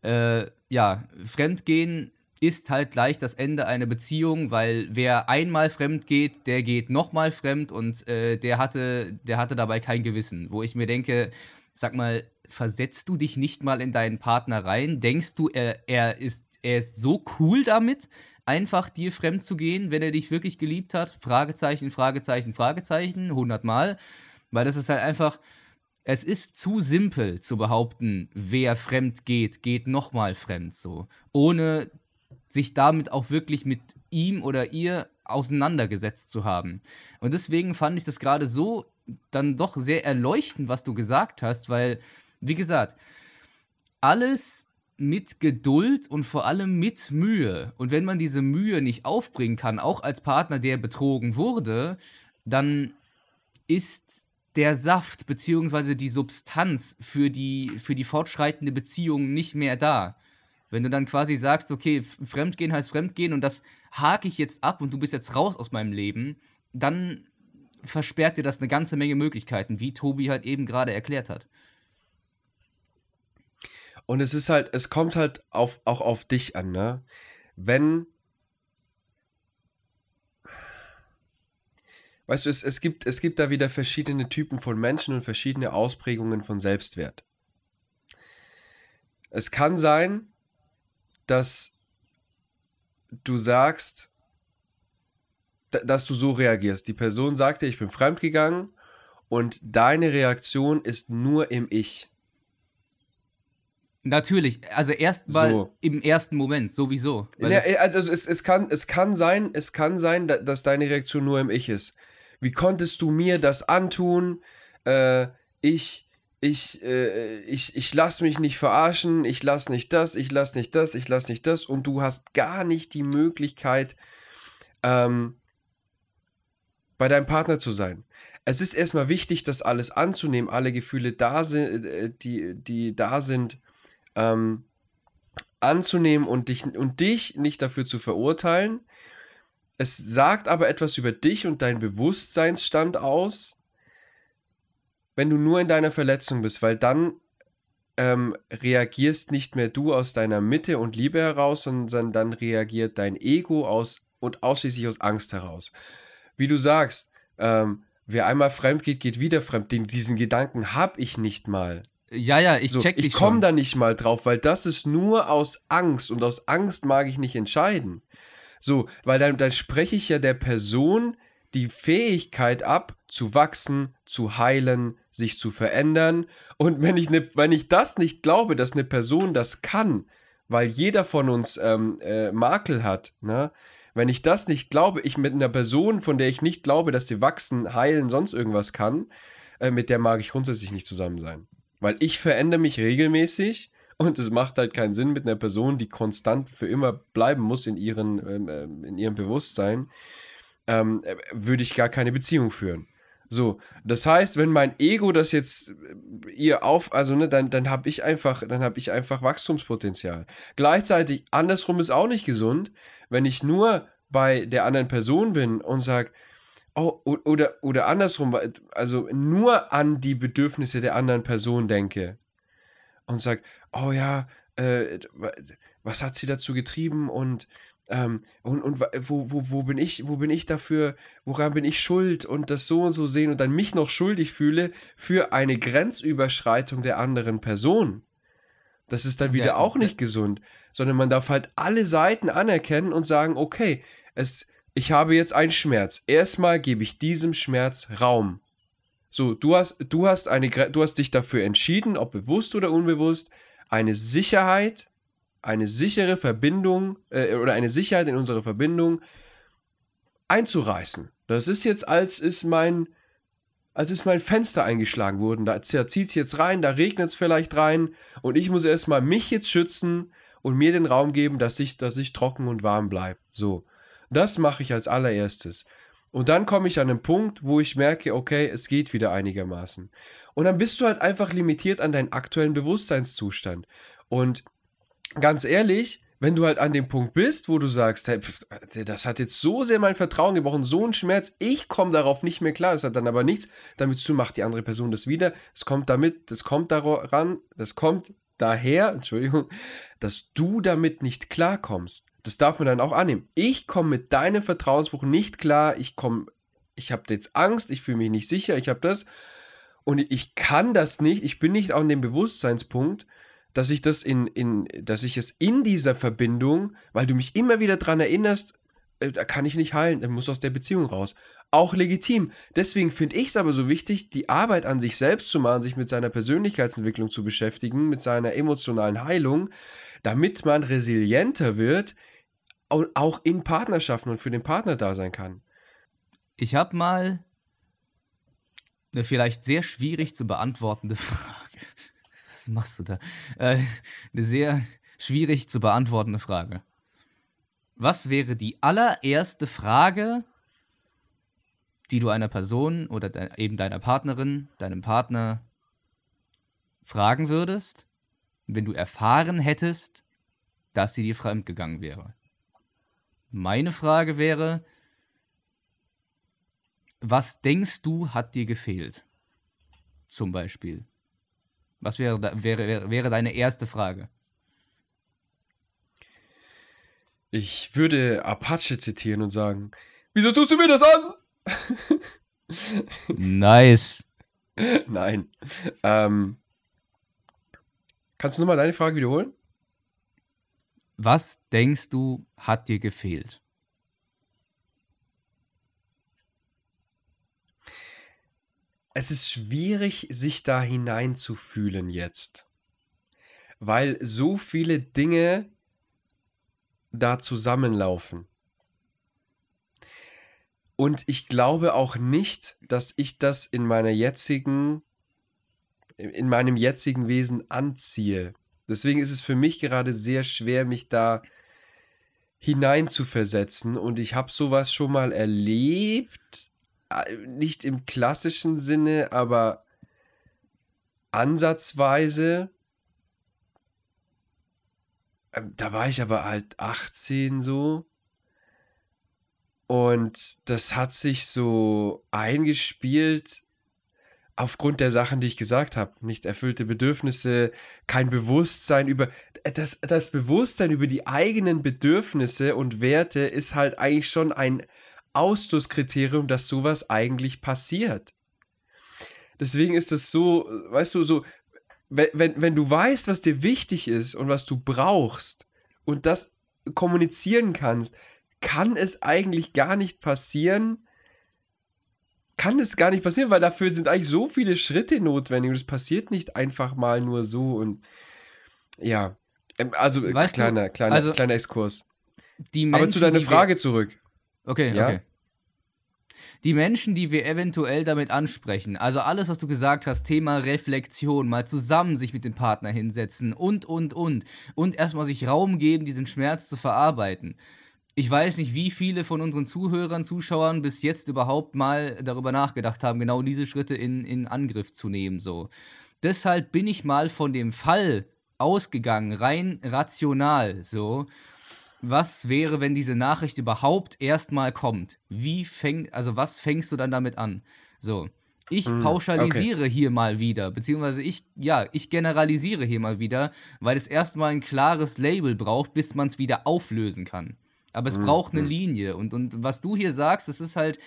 äh, ja, Fremdgehen ist halt gleich das Ende einer Beziehung, weil wer einmal fremd geht, der geht nochmal fremd und äh, der, hatte, der hatte dabei kein Gewissen. Wo ich mir denke, sag mal, versetzt du dich nicht mal in deinen Partner rein? Denkst du, er, er ist er ist so cool damit, einfach dir fremd zu gehen, wenn er dich wirklich geliebt hat. Fragezeichen, Fragezeichen, Fragezeichen, hundertmal. Weil das ist halt einfach, es ist zu simpel zu behaupten, wer fremd geht, geht nochmal fremd so. Ohne sich damit auch wirklich mit ihm oder ihr auseinandergesetzt zu haben. Und deswegen fand ich das gerade so dann doch sehr erleuchtend, was du gesagt hast, weil, wie gesagt, alles mit Geduld und vor allem mit Mühe. Und wenn man diese Mühe nicht aufbringen kann, auch als Partner, der betrogen wurde, dann ist der Saft bzw. die Substanz für die, für die fortschreitende Beziehung nicht mehr da. Wenn du dann quasi sagst, okay, Fremdgehen heißt Fremdgehen und das hake ich jetzt ab und du bist jetzt raus aus meinem Leben, dann versperrt dir das eine ganze Menge Möglichkeiten, wie Tobi halt eben gerade erklärt hat. Und es ist halt, es kommt halt auf, auch auf dich an, ne? Wenn. Weißt du, es, es, gibt, es gibt da wieder verschiedene Typen von Menschen und verschiedene Ausprägungen von Selbstwert. Es kann sein, dass du sagst, dass du so reagierst. Die Person sagt dir, ich bin fremdgegangen und deine Reaktion ist nur im Ich. Natürlich, also erstmal so. im ersten Moment, sowieso. Ja, also es, es, kann, es, kann sein, es kann sein, dass deine Reaktion nur im Ich ist. Wie konntest du mir das antun? Äh, ich, ich, äh, ich, ich lass mich nicht verarschen, ich lass nicht das, ich lass nicht das, ich lass nicht das und du hast gar nicht die Möglichkeit, ähm, bei deinem Partner zu sein. Es ist erstmal wichtig, das alles anzunehmen, alle Gefühle da sind, äh, die, die da sind ähm, anzunehmen und dich, und dich nicht dafür zu verurteilen. Es sagt aber etwas über dich und deinen Bewusstseinsstand aus, wenn du nur in deiner Verletzung bist, weil dann ähm, reagierst nicht mehr du aus deiner Mitte und Liebe heraus, sondern dann reagiert dein Ego aus und ausschließlich aus Angst heraus. Wie du sagst, ähm, wer einmal fremd geht, geht wieder fremd. Den, diesen Gedanken habe ich nicht mal. Ja, ja, ich so, check dich Ich komme da nicht mal drauf, weil das ist nur aus Angst und aus Angst mag ich nicht entscheiden. So, weil dann, dann spreche ich ja der Person die Fähigkeit ab, zu wachsen, zu heilen, sich zu verändern. Und wenn ich, ne, wenn ich das nicht glaube, dass eine Person das kann, weil jeder von uns ähm, äh, Makel hat, ne? wenn ich das nicht glaube, ich mit einer Person, von der ich nicht glaube, dass sie wachsen, heilen, sonst irgendwas kann, äh, mit der mag ich grundsätzlich nicht zusammen sein. Weil ich verändere mich regelmäßig und es macht halt keinen Sinn mit einer Person, die konstant für immer bleiben muss in, ihren, ähm, ähm in ihrem Bewusstsein, ähm, äh, würde ich gar keine Beziehung führen. So, das heißt, wenn mein Ego das jetzt äh, ihr auf, also ne, dann, dann habe ich einfach, dann habe ich einfach Wachstumspotenzial. Gleichzeitig, andersrum ist auch nicht gesund, wenn ich nur bei der anderen Person bin und sage, Oh, oder, oder andersrum, also nur an die Bedürfnisse der anderen Person denke und sage, oh ja, äh, was hat sie dazu getrieben und, ähm, und, und wo, wo, wo bin ich, wo bin ich dafür, woran bin ich schuld und das so und so sehen und dann mich noch schuldig fühle für eine Grenzüberschreitung der anderen Person, Das ist dann wieder Ja, auch nicht gesund, sondern man darf halt alle Seiten anerkennen und sagen, okay, es, ich habe jetzt einen Schmerz. Erstmal gebe ich diesem Schmerz Raum. So, du hast, du hast eine, du hast dich dafür entschieden, ob bewusst oder unbewusst, eine Sicherheit, eine sichere Verbindung äh, oder eine Sicherheit in unserer Verbindung einzureißen. Das ist jetzt, als ist mein, als ist mein Fenster eingeschlagen worden. Da zieht es jetzt rein, da regnet es vielleicht rein und ich muss erstmal mich jetzt schützen und mir den Raum geben, dass ich, dass ich trocken und warm bleibe. So. Das mache ich als allererstes. Und dann komme ich an einen Punkt, wo ich merke, okay, es geht wieder einigermaßen. Und dann bist du halt einfach limitiert an deinen aktuellen Bewusstseinszustand. Und ganz ehrlich, wenn du halt an dem Punkt bist, wo du sagst, hey, pf, das hat jetzt so sehr mein Vertrauen gebrochen, so ein Schmerz, ich komme darauf nicht mehr klar. Das hat dann aber nichts damit zu macht die andere Person das wieder. Es kommt damit, das kommt daran, das kommt daher, (laughs) Entschuldigung, dass du damit nicht klarkommst. Das darf man dann auch annehmen. Ich komme mit deinem Vertrauensbruch nicht klar. Ich komme, ich habe jetzt Angst, ich fühle mich nicht sicher, ich habe das. Und ich kann das nicht, ich bin nicht an dem Bewusstseinspunkt, dass ich das in, in, dass ich es in dieser Verbindung, weil du mich immer wieder dran erinnerst, äh, da kann ich nicht heilen, dann muss aus der Beziehung raus. Auch legitim. Deswegen finde ich es aber so wichtig, die Arbeit an sich selbst zu machen, sich mit seiner Persönlichkeitsentwicklung zu beschäftigen, mit seiner emotionalen Heilung, damit man resilienter wird auch in Partnerschaften und für den Partner da sein kann. Ich habe mal eine vielleicht sehr schwierig zu beantwortende (laughs) Frage. Was machst du da? Äh, eine sehr schwierig zu beantwortende Frage. Was wäre die allererste Frage, die du einer Person oder de eben deiner Partnerin, deinem Partner fragen würdest, wenn du erfahren hättest, dass sie dir fremdgegangen wäre? Meine Frage wäre, was denkst du, hat dir gefehlt? Zum Beispiel. Was wäre, wäre, wäre, wäre deine erste Frage? Ich würde Apache zitieren und sagen, wieso tust du mir das an? (laughs) Nice. Nein. Ähm, kannst du nochmal deine Frage wiederholen? Was denkst du, hat dir gefehlt? Es ist schwierig, sich da hineinzufühlen jetzt. Weil so viele Dinge da zusammenlaufen. Und ich glaube auch nicht, dass ich das in meiner jetzigen, in meinem jetzigen Wesen anziehe. Deswegen ist es für mich gerade sehr schwer, mich da hineinzuversetzen. Und ich habe sowas schon mal erlebt, äh, nicht im klassischen Sinne, aber ansatzweise. Ähm, Da war ich aber halt 18 so. Und das hat sich so eingespielt aufgrund der Sachen, die ich gesagt habe. Nicht erfüllte Bedürfnisse, kein Bewusstsein über. Das, das Bewusstsein über die eigenen Bedürfnisse und Werte ist halt eigentlich schon ein Ausschlusskriterium, dass sowas eigentlich passiert. Deswegen ist es so, weißt du, so, wenn, wenn, wenn du weißt, was dir wichtig ist und was du brauchst und das kommunizieren kannst, kann es eigentlich gar nicht passieren. Kann es gar nicht passieren, weil dafür sind eigentlich so viele Schritte notwendig und es passiert nicht einfach mal nur so und ja. Ähm, Also Weißt du, kleiner, kleiner, also kleiner Exkurs. Die Menschen, Aber zu deiner Frage zurück. Okay, Ja? okay. Die Menschen, die wir eventuell damit ansprechen, also alles, was du gesagt hast, Thema Reflexion, mal zusammen sich mit dem Partner hinsetzen und, und, und. Und erstmal sich Raum geben, diesen Schmerz zu verarbeiten. Ich weiß nicht, wie viele von unseren Zuhörern, Zuschauern bis jetzt überhaupt mal darüber nachgedacht haben, genau diese Schritte in, in Angriff zu nehmen. So. Deshalb bin ich mal von dem Fall ausgegangen, rein rational, so. Was wäre, wenn diese Nachricht überhaupt erstmal kommt? Wie fängt, also was fängst du dann damit an? So. Ich pauschalisiere hier mal wieder, beziehungsweise ich, ja, ich generalisiere hier mal wieder, weil es erstmal ein klares Label braucht, bis man es wieder auflösen kann. Aber es braucht eine Linie. Und, und was du hier sagst, das ist halt,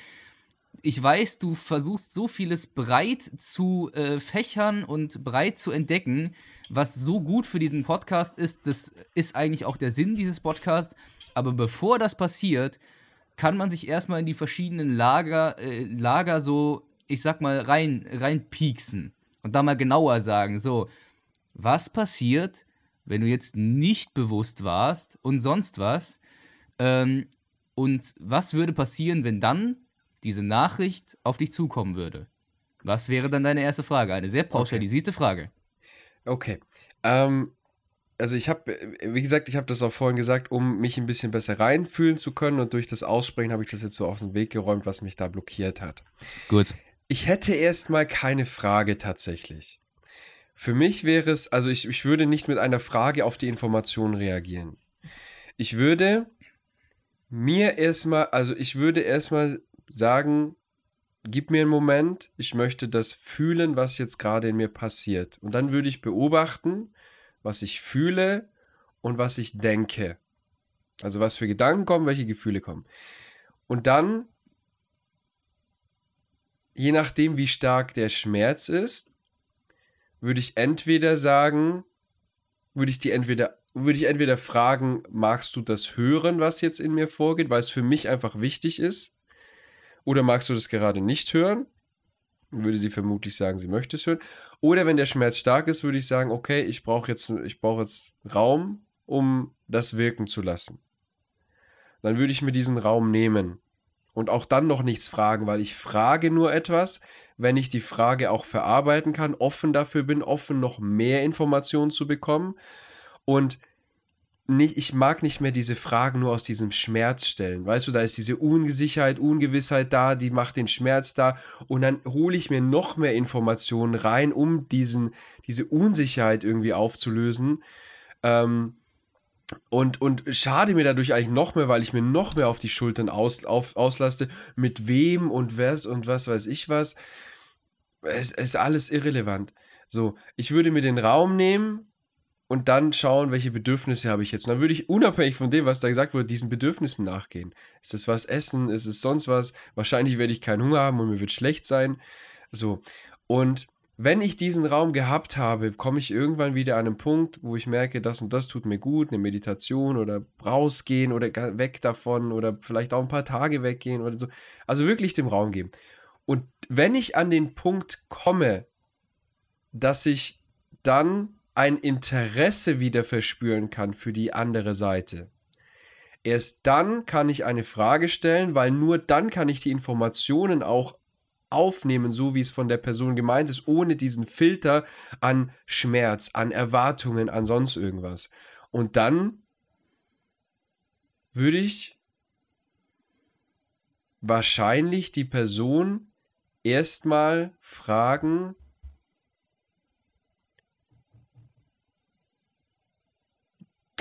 ich weiß, du versuchst so vieles breit zu äh, fächern und breit zu entdecken, was so gut für diesen Podcast ist. Das ist eigentlich auch der Sinn dieses Podcasts. Aber bevor das passiert, kann man sich erstmal in die verschiedenen Lager, äh, Lager so, ich sag mal, rein, rein pieksen. Und da mal genauer sagen, so, was passiert, wenn du jetzt nicht bewusst warst und sonst was? Ähm, und was würde passieren, wenn dann diese Nachricht auf dich zukommen würde? Was wäre dann deine erste Frage? Eine sehr pauschalisierte okay. Frage. Okay. Ähm, also ich habe, wie gesagt, ich habe das auch vorhin gesagt, um mich ein bisschen besser reinfühlen zu können und durch das Aussprechen habe ich das jetzt so auf den Weg geräumt, was mich da blockiert hat. Gut. Ich hätte erstmal keine Frage tatsächlich. Für mich wäre es, also ich, ich würde nicht mit einer Frage auf die Information reagieren. Ich würde mir erstmal, also ich würde erstmal sagen, gib mir einen Moment, ich möchte das fühlen, was jetzt gerade in mir passiert. Und dann würde ich beobachten, was ich fühle und was ich denke. Also was für Gedanken kommen, welche Gefühle kommen. Und dann, je nachdem, wie stark der Schmerz ist, würde ich entweder sagen, würde ich die entweder, würde ich entweder fragen, magst du das hören, was jetzt in mir vorgeht, weil es für mich einfach wichtig ist? Oder magst du das gerade nicht hören? Würde sie vermutlich sagen, sie möchte es hören. Oder wenn der Schmerz stark ist, würde ich sagen, okay, ich brauche jetzt, ich brauche jetzt Raum, um das wirken zu lassen. Dann würde ich mir diesen Raum nehmen und auch dann noch nichts fragen, weil ich frage nur etwas, wenn ich die Frage auch verarbeiten kann, offen dafür bin, offen noch mehr Informationen zu bekommen und nicht, ich mag nicht mehr diese Fragen nur aus diesem Schmerz stellen. Weißt du, da ist diese Ungesicherheit, Ungewissheit da, die macht den Schmerz da und dann hole ich mir noch mehr Informationen rein, um diesen, diese Unsicherheit irgendwie aufzulösen. Ähm, und, und schade mir dadurch eigentlich noch mehr, weil ich mir noch mehr auf die Schultern aus, auf, auslaste, mit wem und was und was weiß ich was. Es, es ist alles irrelevant. So, ich würde mir den Raum nehmen und dann schauen, welche Bedürfnisse habe ich jetzt. Und dann würde ich unabhängig von dem, was da gesagt wurde, diesen Bedürfnissen nachgehen. Ist es was essen? Ist es sonst was? Wahrscheinlich werde ich keinen Hunger haben und mir wird schlecht sein. So. Und wenn ich diesen Raum gehabt habe, komme ich irgendwann wieder an einen Punkt, wo ich merke, das und das tut mir gut, eine Meditation oder rausgehen oder weg davon oder vielleicht auch ein paar Tage weggehen oder so. Also wirklich dem Raum geben. Und wenn ich an den Punkt komme, dass ich dann ein Interesse wieder verspüren kann für die andere Seite. Erst dann kann ich eine Frage stellen, weil nur dann kann ich die Informationen auch aufnehmen, so wie es von der Person gemeint ist, ohne diesen Filter an Schmerz, an Erwartungen, an sonst irgendwas. Und dann würde ich wahrscheinlich die Person erstmal fragen,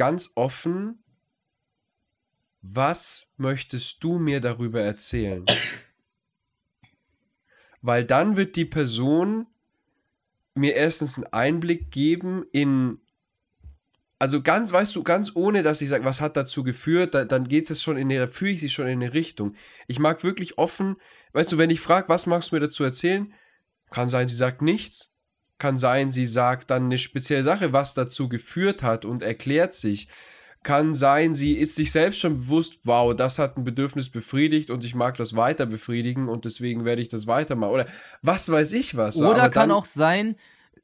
ganz offen, was möchtest du mir darüber erzählen? Weil dann wird die Person mir erstens einen Einblick geben in, also ganz, weißt du, ganz ohne, dass ich sage, was hat dazu geführt, da, dann geht es schon in eine, führe ich sie schon in eine Richtung. Ich mag wirklich offen, weißt du, wenn ich frage, was magst du mir dazu erzählen, kann sein, sie sagt nichts, kann sein, sie sagt dann eine spezielle Sache, was dazu geführt hat und erklärt sich. Kann sein, sie ist sich selbst schon bewusst, wow, das hat ein Bedürfnis befriedigt und ich mag das weiter befriedigen und deswegen werde ich das weitermachen. Oder was weiß ich was. Oder kann auch sein,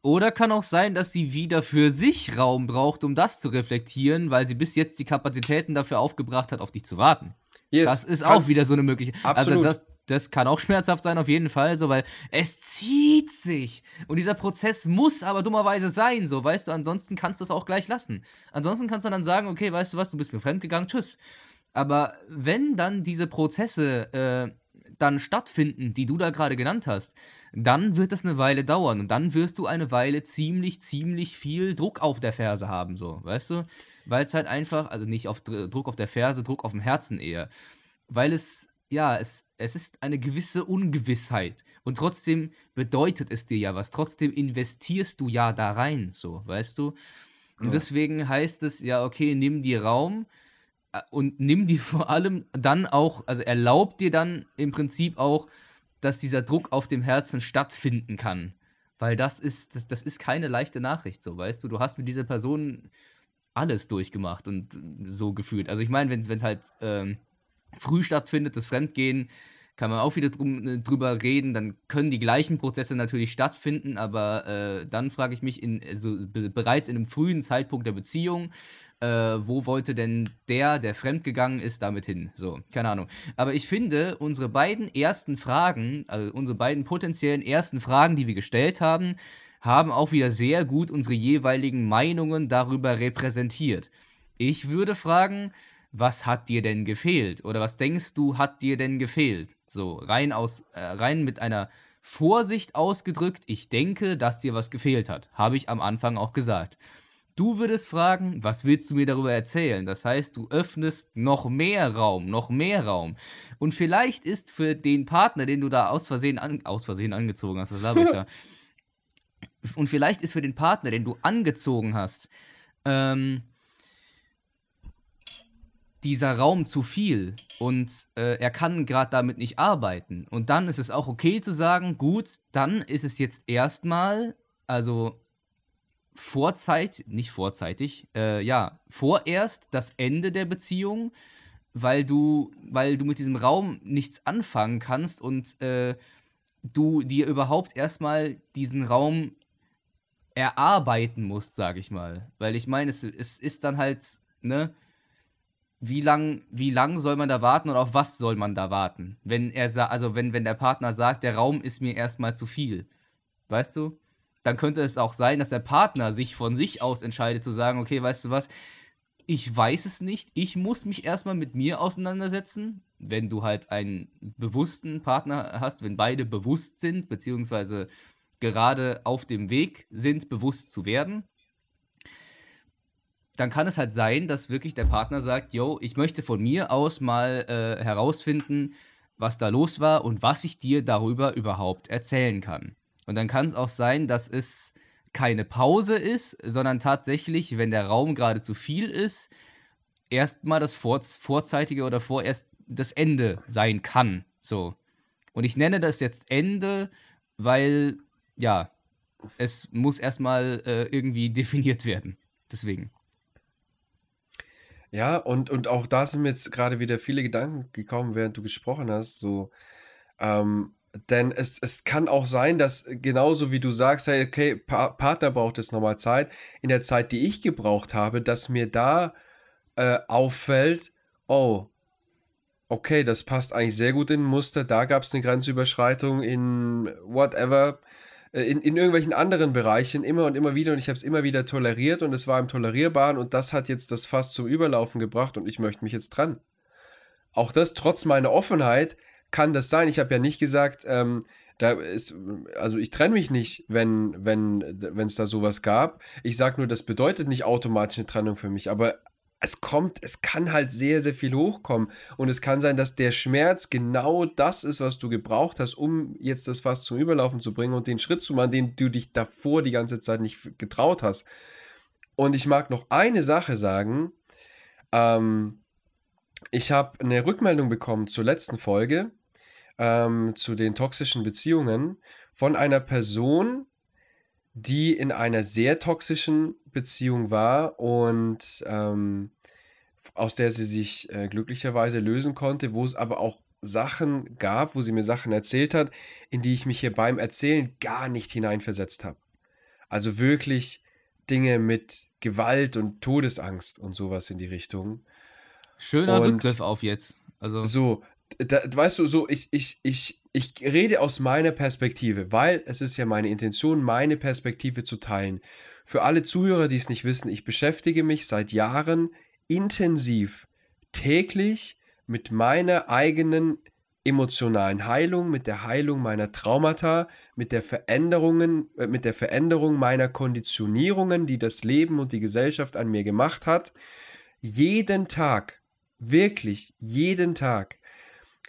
oder kann auch sein, dass sie wieder für sich Raum braucht, um das zu reflektieren, weil sie bis jetzt die Kapazitäten dafür aufgebracht hat, auf dich zu warten. Yes, das ist auch wieder so eine Möglichkeit. Also absolut. Also das, das kann auch schmerzhaft sein, auf jeden Fall, so, weil es zieht sich. Und dieser Prozess muss aber dummerweise sein, so, weißt du, ansonsten kannst du es auch gleich lassen. Ansonsten kannst du dann sagen, okay, weißt du was, du bist mir fremdgegangen, tschüss. Aber wenn dann diese Prozesse äh, dann stattfinden, die du da gerade genannt hast, dann wird es eine Weile dauern und dann wirst du eine Weile ziemlich, ziemlich viel Druck auf der Ferse haben, so, weißt du? Weil es halt einfach, also nicht auf Druck auf der Ferse, Druck auf dem Herzen eher. Weil es ja, es, es ist eine gewisse Ungewissheit. Und trotzdem bedeutet es dir ja was. Trotzdem investierst du ja da rein, so, weißt du? Und ja. deswegen heißt es ja, okay, nimm dir Raum äh, und nimm dir (laughs) vor allem dann auch, also erlaub dir dann im Prinzip auch dass dieser Druck auf dem Herzen stattfinden kann. Weil das ist, das, das ist keine leichte Nachricht, so, weißt du? Du hast mit dieser Person alles durchgemacht und so gefühlt. Also ich meine, wenn es halt ähm, früh stattfindet, das Fremdgehen, kann man auch wieder drum, äh, drüber reden. Dann können die gleichen Prozesse natürlich stattfinden, aber äh, dann frage ich mich, in, also bereits in einem frühen Zeitpunkt der Beziehung, äh, wo wollte denn der, der fremdgegangen ist, damit hin? So, keine Ahnung. Aber ich finde, unsere beiden ersten Fragen, also unsere beiden potenziellen ersten Fragen, die wir gestellt haben, haben auch wieder sehr gut unsere jeweiligen Meinungen darüber repräsentiert. Ich würde fragen, was hat dir denn gefehlt? Oder was denkst du, hat dir denn gefehlt? So, rein aus, äh, rein mit einer Vorsicht ausgedrückt, ich denke, dass dir was gefehlt hat. Habe ich am Anfang auch gesagt. Du würdest fragen, was willst du mir darüber erzählen? Das heißt, du öffnest noch mehr Raum, noch mehr Raum. Und vielleicht ist für den Partner, den du da aus Versehen, an, aus Versehen angezogen hast, was habe ich da? (laughs) Und vielleicht ist für den Partner, den du angezogen hast, ähm, dieser Raum zu viel und äh, er kann gerade damit nicht arbeiten. Und dann ist es auch okay zu sagen, gut, dann ist es jetzt erstmal, also vorzeit, nicht vorzeitig, äh, ja, vorerst das Ende der Beziehung, weil du, weil du mit diesem Raum nichts anfangen kannst und äh, du dir überhaupt erstmal diesen Raum erarbeiten musst, sag ich mal. Weil ich meine, es, es ist dann halt, ne, wie lang, wie lang soll man da warten und auf was soll man da warten? Wenn er also wenn, wenn der Partner sagt, der Raum ist mir erstmal zu viel. Weißt du? Dann könnte es auch sein, dass der Partner sich von sich aus entscheidet zu sagen, okay, weißt du was, ich weiß es nicht, ich muss mich erstmal mit mir auseinandersetzen. Wenn du halt einen bewussten Partner hast, wenn beide bewusst sind, beziehungsweise gerade auf dem Weg sind, bewusst zu werden, dann kann es halt sein, dass wirklich der Partner sagt, yo, ich möchte von mir aus mal äh, herausfinden, was da los war und was ich dir darüber überhaupt erzählen kann. Und dann kann es auch sein, dass es keine Pause ist, sondern tatsächlich, wenn der Raum gerade zu viel ist, erstmal das vor vorzeitige oder vorerst das Ende sein kann. So. Und ich nenne das jetzt Ende, weil, ja, es muss erstmal äh, irgendwie (laughs) definiert werden. Deswegen. Ja, und, und auch da sind mir jetzt gerade wieder viele Gedanken gekommen, während du gesprochen hast. So, ähm, denn es, es kann auch sein, dass genauso wie du sagst, hey, okay, pa Partner braucht jetzt nochmal Zeit, in der Zeit, die ich gebraucht habe, dass mir da äh, auffällt, oh, okay, das passt eigentlich sehr gut in ein Muster, da gab es eine Grenzüberschreitung in whatever. Äh, in, in irgendwelchen anderen Bereichen immer und immer wieder und ich habe es immer wieder toleriert und es war im Tolerierbaren und das hat jetzt das Fass zum Überlaufen gebracht und ich möchte mich jetzt dran. Auch das, trotz meiner Offenheit, kann das sein. Ich habe ja nicht gesagt, ähm, da ist, also ich trenne mich nicht, wenn wenn wenn es da sowas gab. Ich sage nur, das bedeutet nicht automatisch eine Trennung für mich, aber es kommt, es kann halt sehr, sehr viel hochkommen. Und es kann sein, dass der Schmerz genau das ist, was du gebraucht hast, um jetzt das Fass zum Überlaufen zu bringen und den Schritt zu machen, den du dich davor die ganze Zeit nicht getraut hast. Und ich mag noch eine Sache sagen. Ähm, ich habe eine Rückmeldung bekommen zur letzten Folge, ähm, zu den toxischen Beziehungen, von einer Person, die in einer sehr toxischen Beziehung war und ähm, aus der sie sich äh, glücklicherweise lösen konnte, wo es aber auch Sachen gab, wo sie mir Sachen erzählt hat, in die ich mich hier beim Erzählen gar nicht hineinversetzt habe. Also wirklich Dinge mit Gewalt und Todesangst und sowas in die Richtung. Schöner und Rückgriff auf jetzt. Also so, da, weißt du, so, ich, ich, ich, ich rede aus meiner Perspektive, weil es ist ja meine Intention, meine Perspektive zu teilen. Für alle Zuhörer, die es nicht wissen, ich beschäftige mich seit Jahren intensiv, täglich mit meiner eigenen emotionalen Heilung, mit der Heilung meiner Traumata, mit der Veränderungen, äh, mit der Veränderung meiner Konditionierungen, die das Leben und die Gesellschaft an mir gemacht hat. Jeden Tag, wirklich jeden Tag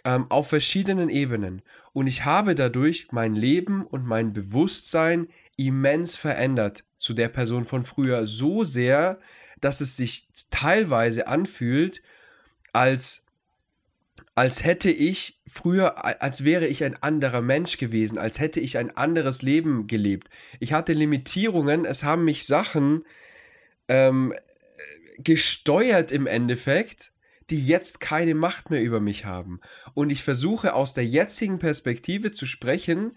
ähm, auf verschiedenen Ebenen. Und ich habe dadurch mein Leben und mein Bewusstsein immens verändert zu der Person von früher. So sehr, dass es sich teilweise anfühlt, als, als hätte ich früher, als wäre ich ein anderer Mensch gewesen, als hätte ich ein anderes Leben gelebt. Ich hatte Limitierungen, es haben mich Sachen ähm, gesteuert im Endeffekt, die jetzt keine Macht mehr über mich haben. Und ich versuche aus der jetzigen Perspektive zu sprechen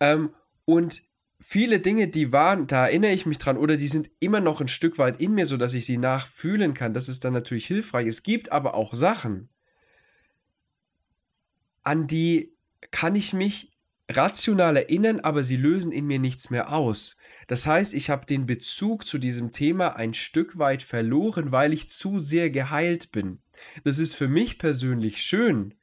ähm, und viele Dinge, die waren, da erinnere ich mich dran, oder die sind immer noch ein Stück weit in mir, sodass ich sie nachfühlen kann. Das ist dann natürlich hilfreich. Es gibt aber auch Sachen, an die kann ich mich rational erinnern, aber sie lösen in mir nichts mehr aus. Das heißt, ich habe den Bezug zu diesem Thema ein Stück weit verloren, weil ich zu sehr geheilt bin. Das ist für mich persönlich schön,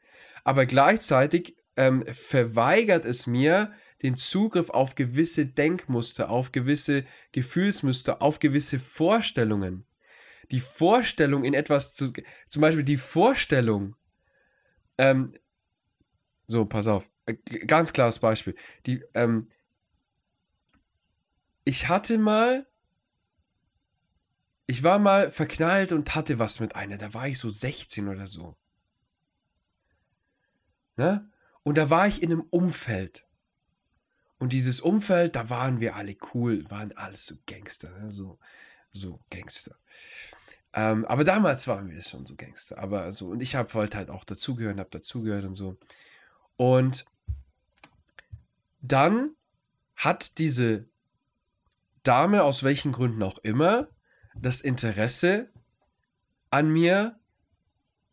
aber gleichzeitig ähm, verweigert es mir den Zugriff auf gewisse Denkmuster, auf gewisse Gefühlsmuster, auf gewisse Vorstellungen. Die Vorstellung in etwas zu, zum Beispiel die Vorstellung, ähm, so, pass auf. Ganz klares Beispiel. Die, ähm, ich hatte mal, ich war mal verknallt und hatte was mit einer. Da war ich so 16 oder so. Ne? Und da war ich in einem Umfeld. Und dieses Umfeld, da waren wir alle cool, waren alles so Gangster, ne? so, so Gangster. Ähm, aber damals waren wir schon so Gangster. Aber so, und ich hab, wollte halt auch dazugehören, hab dazugehört und so. Und dann hat diese Dame, aus welchen Gründen auch immer, das Interesse an mir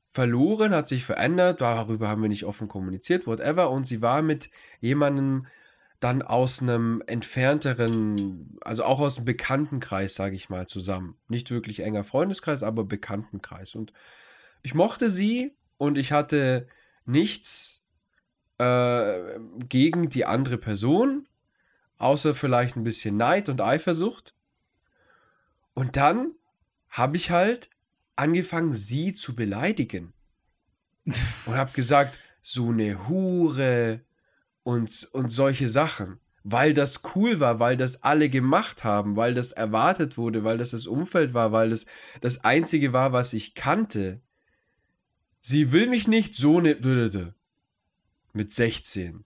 verloren, hat sich verändert, darüber haben wir nicht offen kommuniziert, whatever, und sie war mit jemandem dann aus einem entfernteren, also auch aus einem Bekanntenkreis, sage ich mal, zusammen. Nicht wirklich enger Freundeskreis, aber Bekanntenkreis. Und ich mochte sie und ich hatte nichts äh, gegen die andere Person, außer vielleicht ein bisschen Neid und Eifersucht. Und dann habe ich halt angefangen, sie zu beleidigen. (laughs) und habe gesagt, so eine Hure und, und solche Sachen. Weil das cool war, weil das alle gemacht haben, weil das erwartet wurde, weil das das Umfeld war, weil das das Einzige war, was ich kannte. Sie will mich nicht so ne mit 16.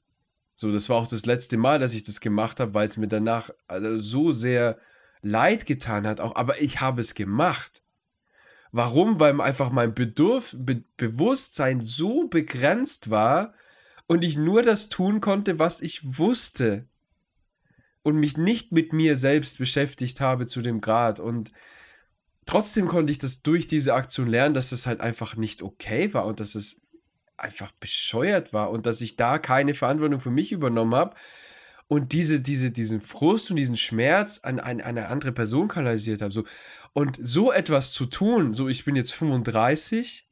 So, das war auch das letzte Mal, dass ich das gemacht habe, weil es mir danach also so sehr leid getan hat. Auch, aber ich habe es gemacht. Warum? Weil einfach mein Bedürf Be Bewusstsein so begrenzt war und ich nur das tun konnte, was ich wusste. Und mich nicht mit mir selbst beschäftigt habe zu dem Grad. Und trotzdem konnte ich das durch diese Aktion lernen, dass es halt einfach nicht okay war und dass es einfach bescheuert war und dass ich da keine Verantwortung für mich übernommen habe und diese, diese, diesen Frust und diesen Schmerz an, an eine andere Person kanalisiert habe. So. Und so etwas zu tun, so ich bin jetzt 35,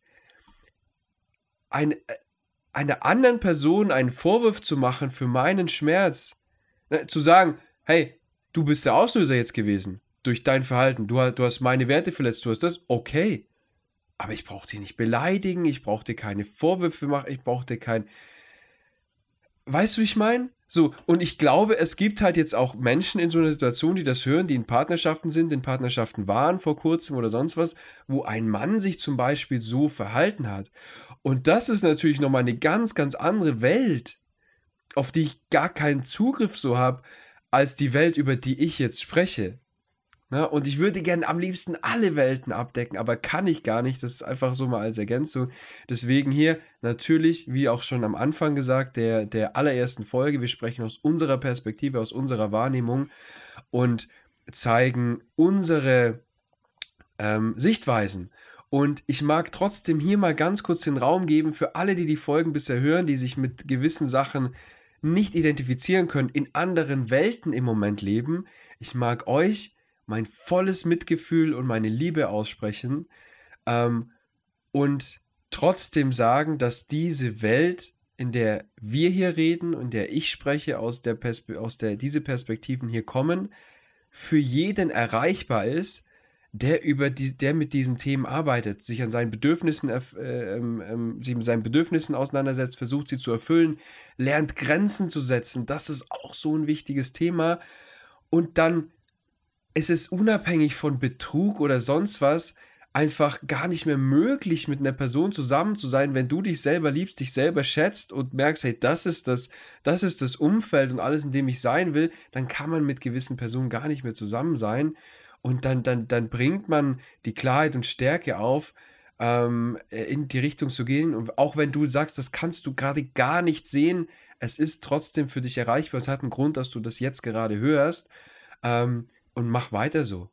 ein, äh, einer anderen Person einen Vorwurf zu machen für meinen Schmerz, ne, zu sagen, hey, du bist der Auslöser jetzt gewesen durch dein Verhalten, du, du hast meine Werte verletzt, du hast das, okay. Aber ich brauchte dich nicht beleidigen, ich brauchte keine Vorwürfe machen, ich brauchte kein. Weißt du, wie ich meine? So, und ich glaube, es gibt halt jetzt auch Menschen in so einer Situation, die das hören, die in Partnerschaften sind, in Partnerschaften waren vor kurzem oder sonst was, wo ein Mann sich zum Beispiel so verhalten hat. Und das ist natürlich nochmal eine ganz, ganz andere Welt, auf die ich gar keinen Zugriff so habe, als die Welt, über die ich jetzt spreche. Na, und ich würde gerne am liebsten alle Welten abdecken, aber kann ich gar nicht. Das ist einfach so mal als Ergänzung. Deswegen hier natürlich, wie auch schon am Anfang gesagt, der, der allerersten Folge, wir sprechen aus unserer Perspektive, aus unserer Wahrnehmung und zeigen unsere ähm, Sichtweisen. Und ich mag trotzdem hier mal ganz kurz den Raum geben für alle, die die Folgen bisher hören, die sich mit gewissen Sachen nicht identifizieren können, in anderen Welten im Moment leben. Ich mag euch mein volles Mitgefühl und meine Liebe aussprechen ähm, und trotzdem sagen, dass diese Welt, in der wir hier reden und der ich spreche, aus der, Perspe aus der diese Perspektiven hier kommen, für jeden erreichbar ist, der über die, der mit diesen Themen arbeitet, sich an seinen Bedürfnissen, äh, ähm, ähm, sich mit seinen Bedürfnissen auseinandersetzt, versucht sie zu erfüllen, lernt Grenzen zu setzen. Das ist auch so ein wichtiges Thema. Und dann es ist unabhängig von Betrug oder sonst was einfach gar nicht mehr möglich, mit einer Person zusammen zu sein, wenn du dich selber liebst, dich selber schätzt und merkst, hey, das ist das, das ist das Umfeld und alles, in dem ich sein will, dann kann man mit gewissen Personen gar nicht mehr zusammen sein. Und dann, dann, dann bringt man die Klarheit und Stärke auf, ähm, in die Richtung zu gehen. Und auch wenn du sagst, das kannst du gerade gar nicht sehen, es ist trotzdem für dich erreichbar. Es hat einen Grund, dass du das jetzt gerade hörst. Ähm, und mach weiter so.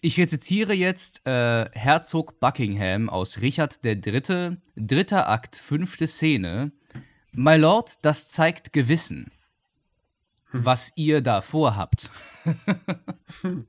Ich rezitiere jetzt äh, Herzog Buckingham aus Richard III., dritter Akt, fünfte Szene. My Lord, das zeigt Gewissen, was ihr da vorhabt. (laughs)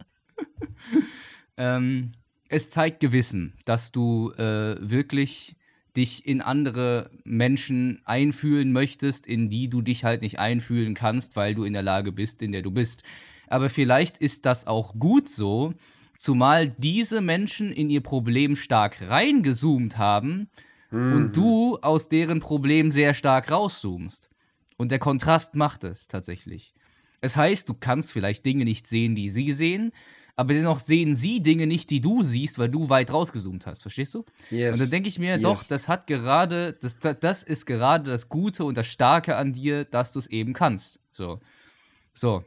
ähm, es zeigt Gewissen, dass du äh, wirklich dich in andere Menschen einfühlen möchtest, in die du dich halt nicht einfühlen kannst, weil du in der Lage bist, in der du bist. Aber vielleicht ist das auch gut so, Zumal diese Menschen in ihr Problem stark reingezoomt haben mhm. und du aus deren Problem sehr stark rauszoomst. Und der Kontrast macht es tatsächlich. Es heißt, du kannst vielleicht Dinge nicht sehen, die sie sehen, aber dennoch sehen sie Dinge nicht, die du siehst, weil du weit rausgezoomt hast. Verstehst du? Yes. Und dann denke ich mir, yes. doch, das hat gerade, das, das ist gerade das Gute und das Starke an dir, dass du es eben kannst. So. So.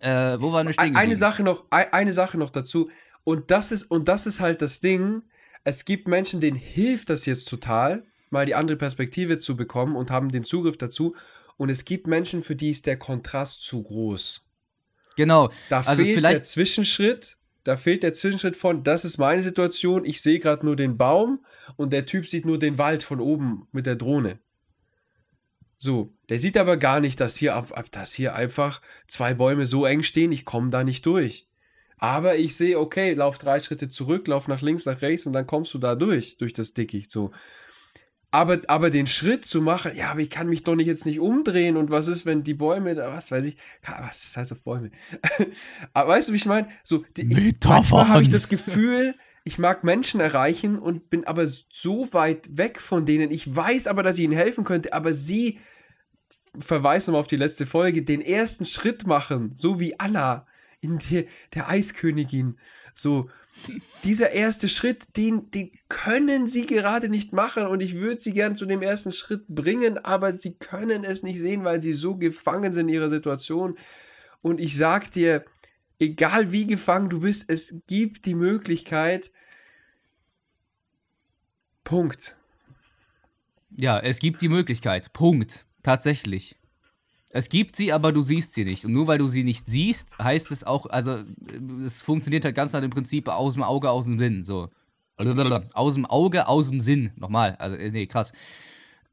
Äh, wo war eine stehen Eine Sache noch, eine Sache noch dazu. Und das ist, und das ist halt das Ding. Es gibt Menschen, denen hilft das jetzt total, mal die andere Perspektive zu bekommen und haben den Zugriff dazu. Und es gibt Menschen, für die ist der Kontrast zu groß. Genau. Da also fehlt der Zwischenschritt. Da fehlt der Zwischenschritt von, das ist meine Situation, ich sehe gerade nur den Baum und der Typ sieht nur den Wald von oben mit der Drohne. So, der sieht aber gar nicht, dass hier, dass hier einfach zwei Bäume so eng stehen, ich komme da nicht durch. Aber ich sehe, okay, lauf drei Schritte zurück, lauf nach links, nach rechts und dann kommst du da durch, durch das Dickicht, so. Aber, aber den Schritt zu machen, ja, aber ich kann mich doch nicht jetzt nicht umdrehen und was ist, wenn die Bäume, was weiß ich, was heißt auf Bäume? (laughs) aber weißt du, wie ich meine? So, ich, manchmal habe ich das Gefühl, ich mag Menschen erreichen und bin aber so weit weg von denen. Ich weiß aber, dass ich ihnen helfen könnte, aber sie, verweisen nochmal auf die letzte Folge, den ersten Schritt machen, so wie Anna in der, der Eiskönigin. So, dieser erste Schritt, den, den können sie gerade nicht machen und ich würde sie gern zu dem ersten Schritt bringen, aber sie können es nicht sehen, weil sie so gefangen sind in ihrer Situation. Und ich sag dir, egal wie gefangen du bist, es gibt die Möglichkeit. Punkt. Ja, es gibt die Möglichkeit. Punkt. Tatsächlich. Es gibt sie, aber du siehst sie nicht. Und nur weil du sie nicht siehst, heißt es auch, also es funktioniert halt ganz nach dem Prinzip aus dem Auge, aus dem Sinn. So. Aus dem Auge, aus dem Sinn. Nochmal. Also, äh, nee, krass.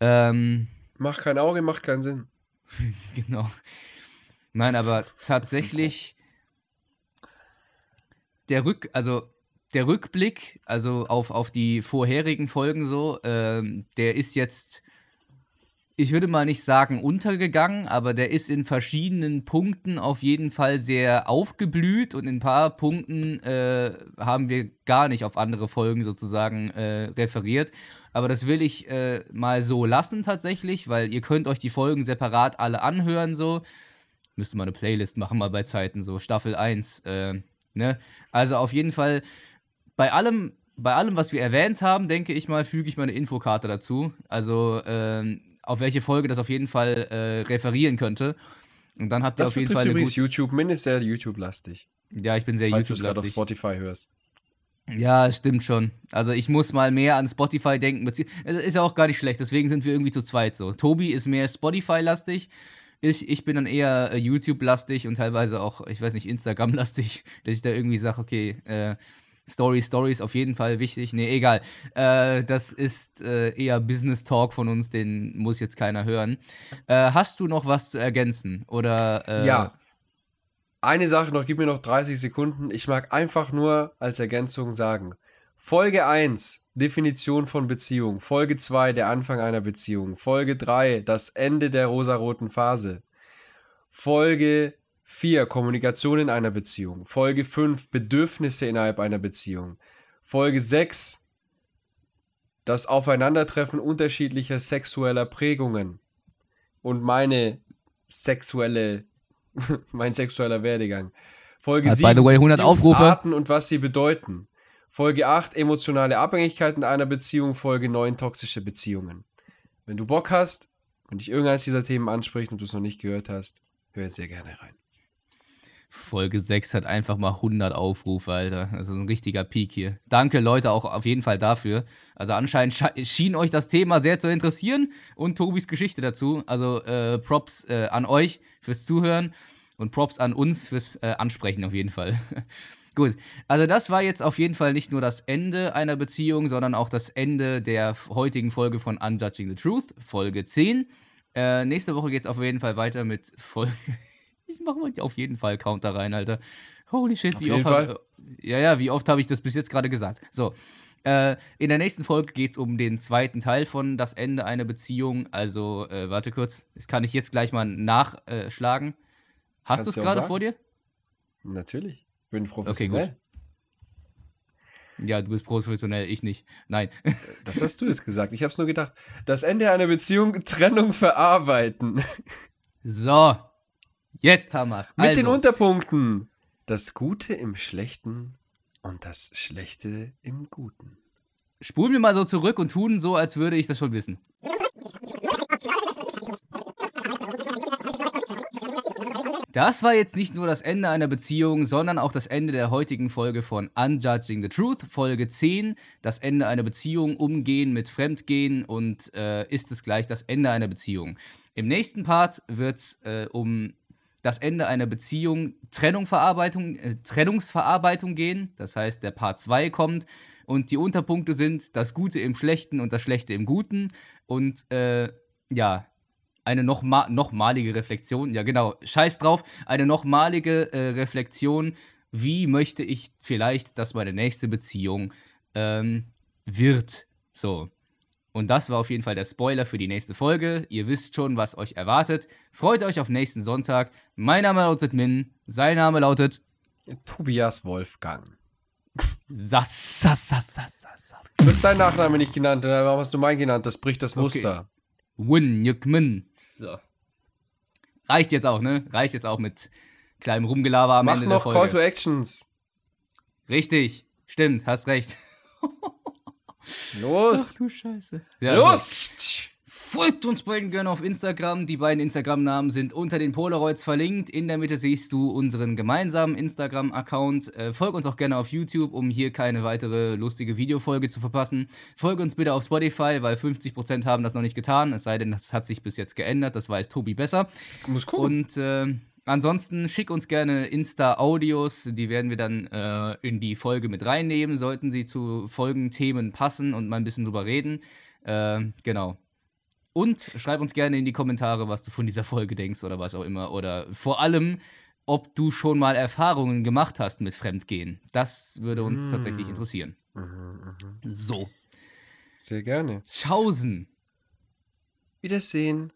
Ähm, macht kein Auge, macht keinen Sinn. (laughs) genau. Nein, aber tatsächlich der Rück, also der Rückblick, also auf, auf die vorherigen Folgen so, ähm, der ist jetzt, ich würde mal nicht sagen untergegangen, aber der ist in verschiedenen Punkten auf jeden Fall sehr aufgeblüht und in ein paar Punkten äh, haben wir gar nicht auf andere Folgen sozusagen äh, referiert. Aber das will ich äh, mal so lassen tatsächlich, weil ihr könnt euch die Folgen separat alle anhören so. Müsste mal eine Playlist machen, mal bei Zeiten, so Staffel 1. Äh, Ne? Also auf jeden Fall bei allem, bei allem, was wir erwähnt haben, denke ich mal, füge ich mal eine Infokarte dazu. Also äh, auf welche Folge das auf jeden Fall äh, referieren könnte. Und dann habt ihr das auf jeden Fall. Übrigens YouTube, mindestens sehr YouTube-lastig. Ja, ich bin sehr YouTube-lastig. Falls du es gerade auf Spotify hörst. Ja, stimmt schon. Also ich muss mal mehr an Spotify denken. Ist ja auch gar nicht schlecht, deswegen sind wir irgendwie zu zweit so. Tobi ist mehr Spotify-lastig ich, ich bin dann eher äh, YouTube-lastig und teilweise auch, ich weiß nicht, Instagram-lastig, (laughs) dass ich da irgendwie sage, okay, äh, Story, Stories auf jeden Fall wichtig. Nee, egal. Äh, das ist äh, eher Business Talk von uns, den muss jetzt keiner hören. Äh, hast du noch was zu ergänzen? Oder, äh, ja. Eine Sache noch, gib mir noch 30 Sekunden. Ich mag einfach nur als Ergänzung sagen: Folge 1, Definition von Beziehung. Folge 2, der Anfang einer Beziehung. Folge 3, das Ende der rosaroten Phase. Folge 4, Kommunikation in einer Beziehung. Folge 5, Bedürfnisse innerhalb einer Beziehung. Folge 6, das Aufeinandertreffen unterschiedlicher sexueller Prägungen. Und meine sexuelle, (laughs) mein sexueller Werdegang. Folge Hat, 7 by the way, 100 Aufrufe. Beziehungsarten und was sie bedeuten. Folge 8 emotionale Abhängigkeiten einer Beziehung. Folge 9 toxische Beziehungen. Wenn du Bock hast und dich irgendeines dieser Themen anspricht und du es noch nicht gehört hast, hör sehr gerne rein. Folge 6 hat einfach mal 100 Aufrufe, Alter. Das ist ein richtiger Peak hier. Danke, Leute, auch auf jeden Fall dafür. Also anscheinend sche- schien euch das Thema sehr zu interessieren und Tobis Geschichte dazu. Also äh, Props äh, an euch fürs Zuhören und Props an uns fürs äh, Ansprechen auf jeden Fall. (laughs) Gut, also das war jetzt auf jeden Fall nicht nur das Ende einer Beziehung, sondern auch das Ende der heutigen Folge von Unjudging the Truth, Folge 10. Äh, nächste Woche geht es auf jeden Fall weiter mit Folge. Ich mache mal auf jeden Fall Counter rein, Alter. Holy shit, Auf wie oft hab, Ja, ja, wie oft habe ich das bis jetzt gerade gesagt? So. Äh, in der nächsten Folge geht es um den zweiten Teil von Das Ende einer Beziehung. Also, äh, warte kurz, das kann ich jetzt gleich mal nachschlagen. Hast du es gerade vor dir? Natürlich. Ich bin professionell. Ja, du bist professionell, ich nicht. Nein. Das hast du jetzt gesagt. Ich habe es nur gedacht. Das Ende einer Beziehung, Trennung verarbeiten. so. Jetzt haben wir's. Mit also, den Unterpunkten. Das Gute im Schlechten und das Schlechte im Guten. spulen wir mal so zurück und tun so, als würde ich das schon wissen. Das war jetzt nicht nur das Ende einer Beziehung, sondern auch das Ende der heutigen Folge von Unjudging the Truth, Folge 10. Das Ende einer Beziehung, Umgehen mit Fremdgehen und äh, ist es gleich das Ende einer Beziehung. Im nächsten Part wird es äh, um das Ende einer Beziehung, Trennungsverarbeitung, äh, Trennungsverarbeitung gehen. Das heißt, der Part 2 kommt und die Unterpunkte sind das Gute im Schlechten und das Schlechte im Guten. Und äh, ja, eine nochma nochmalige Reflexion, ja genau, scheiß drauf, eine nochmalige äh, Reflexion, wie möchte ich vielleicht, dass meine nächste Beziehung ähm, wird. So. Und das war auf jeden Fall der Spoiler für die nächste Folge. Ihr wisst schon, was euch erwartet. Freut euch auf nächsten Sonntag. Mein Name lautet Min, sein Name lautet Tobias Wolfgang. Sass, Sass, Sass, Sass, Sass. Du hast deinen Nachnamen nicht genannt. Warum hast du meinen genannt? Das bricht das Okay. Muster. Wun, Yuk, Min. So. Reicht jetzt auch, ne? Reicht jetzt auch mit kleinem Rumgelaber am Mach Ende noch der Call Folge. to Actions. Richtig, stimmt, hast recht. (laughs) Los. du Scheiße. Ja, so. Los. Folgt uns beiden gerne auf Instagram. Die beiden Instagram-Namen sind unter den Polaroids verlinkt. In der Mitte siehst du unseren gemeinsamen Instagram-Account. Äh, folg uns auch gerne auf YouTube, um hier keine weitere lustige Videofolge zu verpassen. Folge uns bitte auf Spotify, weil 50% haben das noch nicht getan. Es sei denn, das hat sich bis jetzt geändert. Das weiß Tobi besser. Muss gucken. Und äh, ansonsten schick uns gerne Insta-Audios, die werden wir dann äh, in die Folge mit reinnehmen, sollten sie zu Folgenthemen passen und mal ein bisschen drüber reden. Äh, genau. Und schreib uns gerne in die Kommentare, was du von dieser Folge denkst oder was auch immer. Oder vor allem, ob du schon mal Erfahrungen gemacht hast mit Fremdgehen. Das würde uns tatsächlich interessieren. So. Sehr gerne. Schausen. Wiedersehen.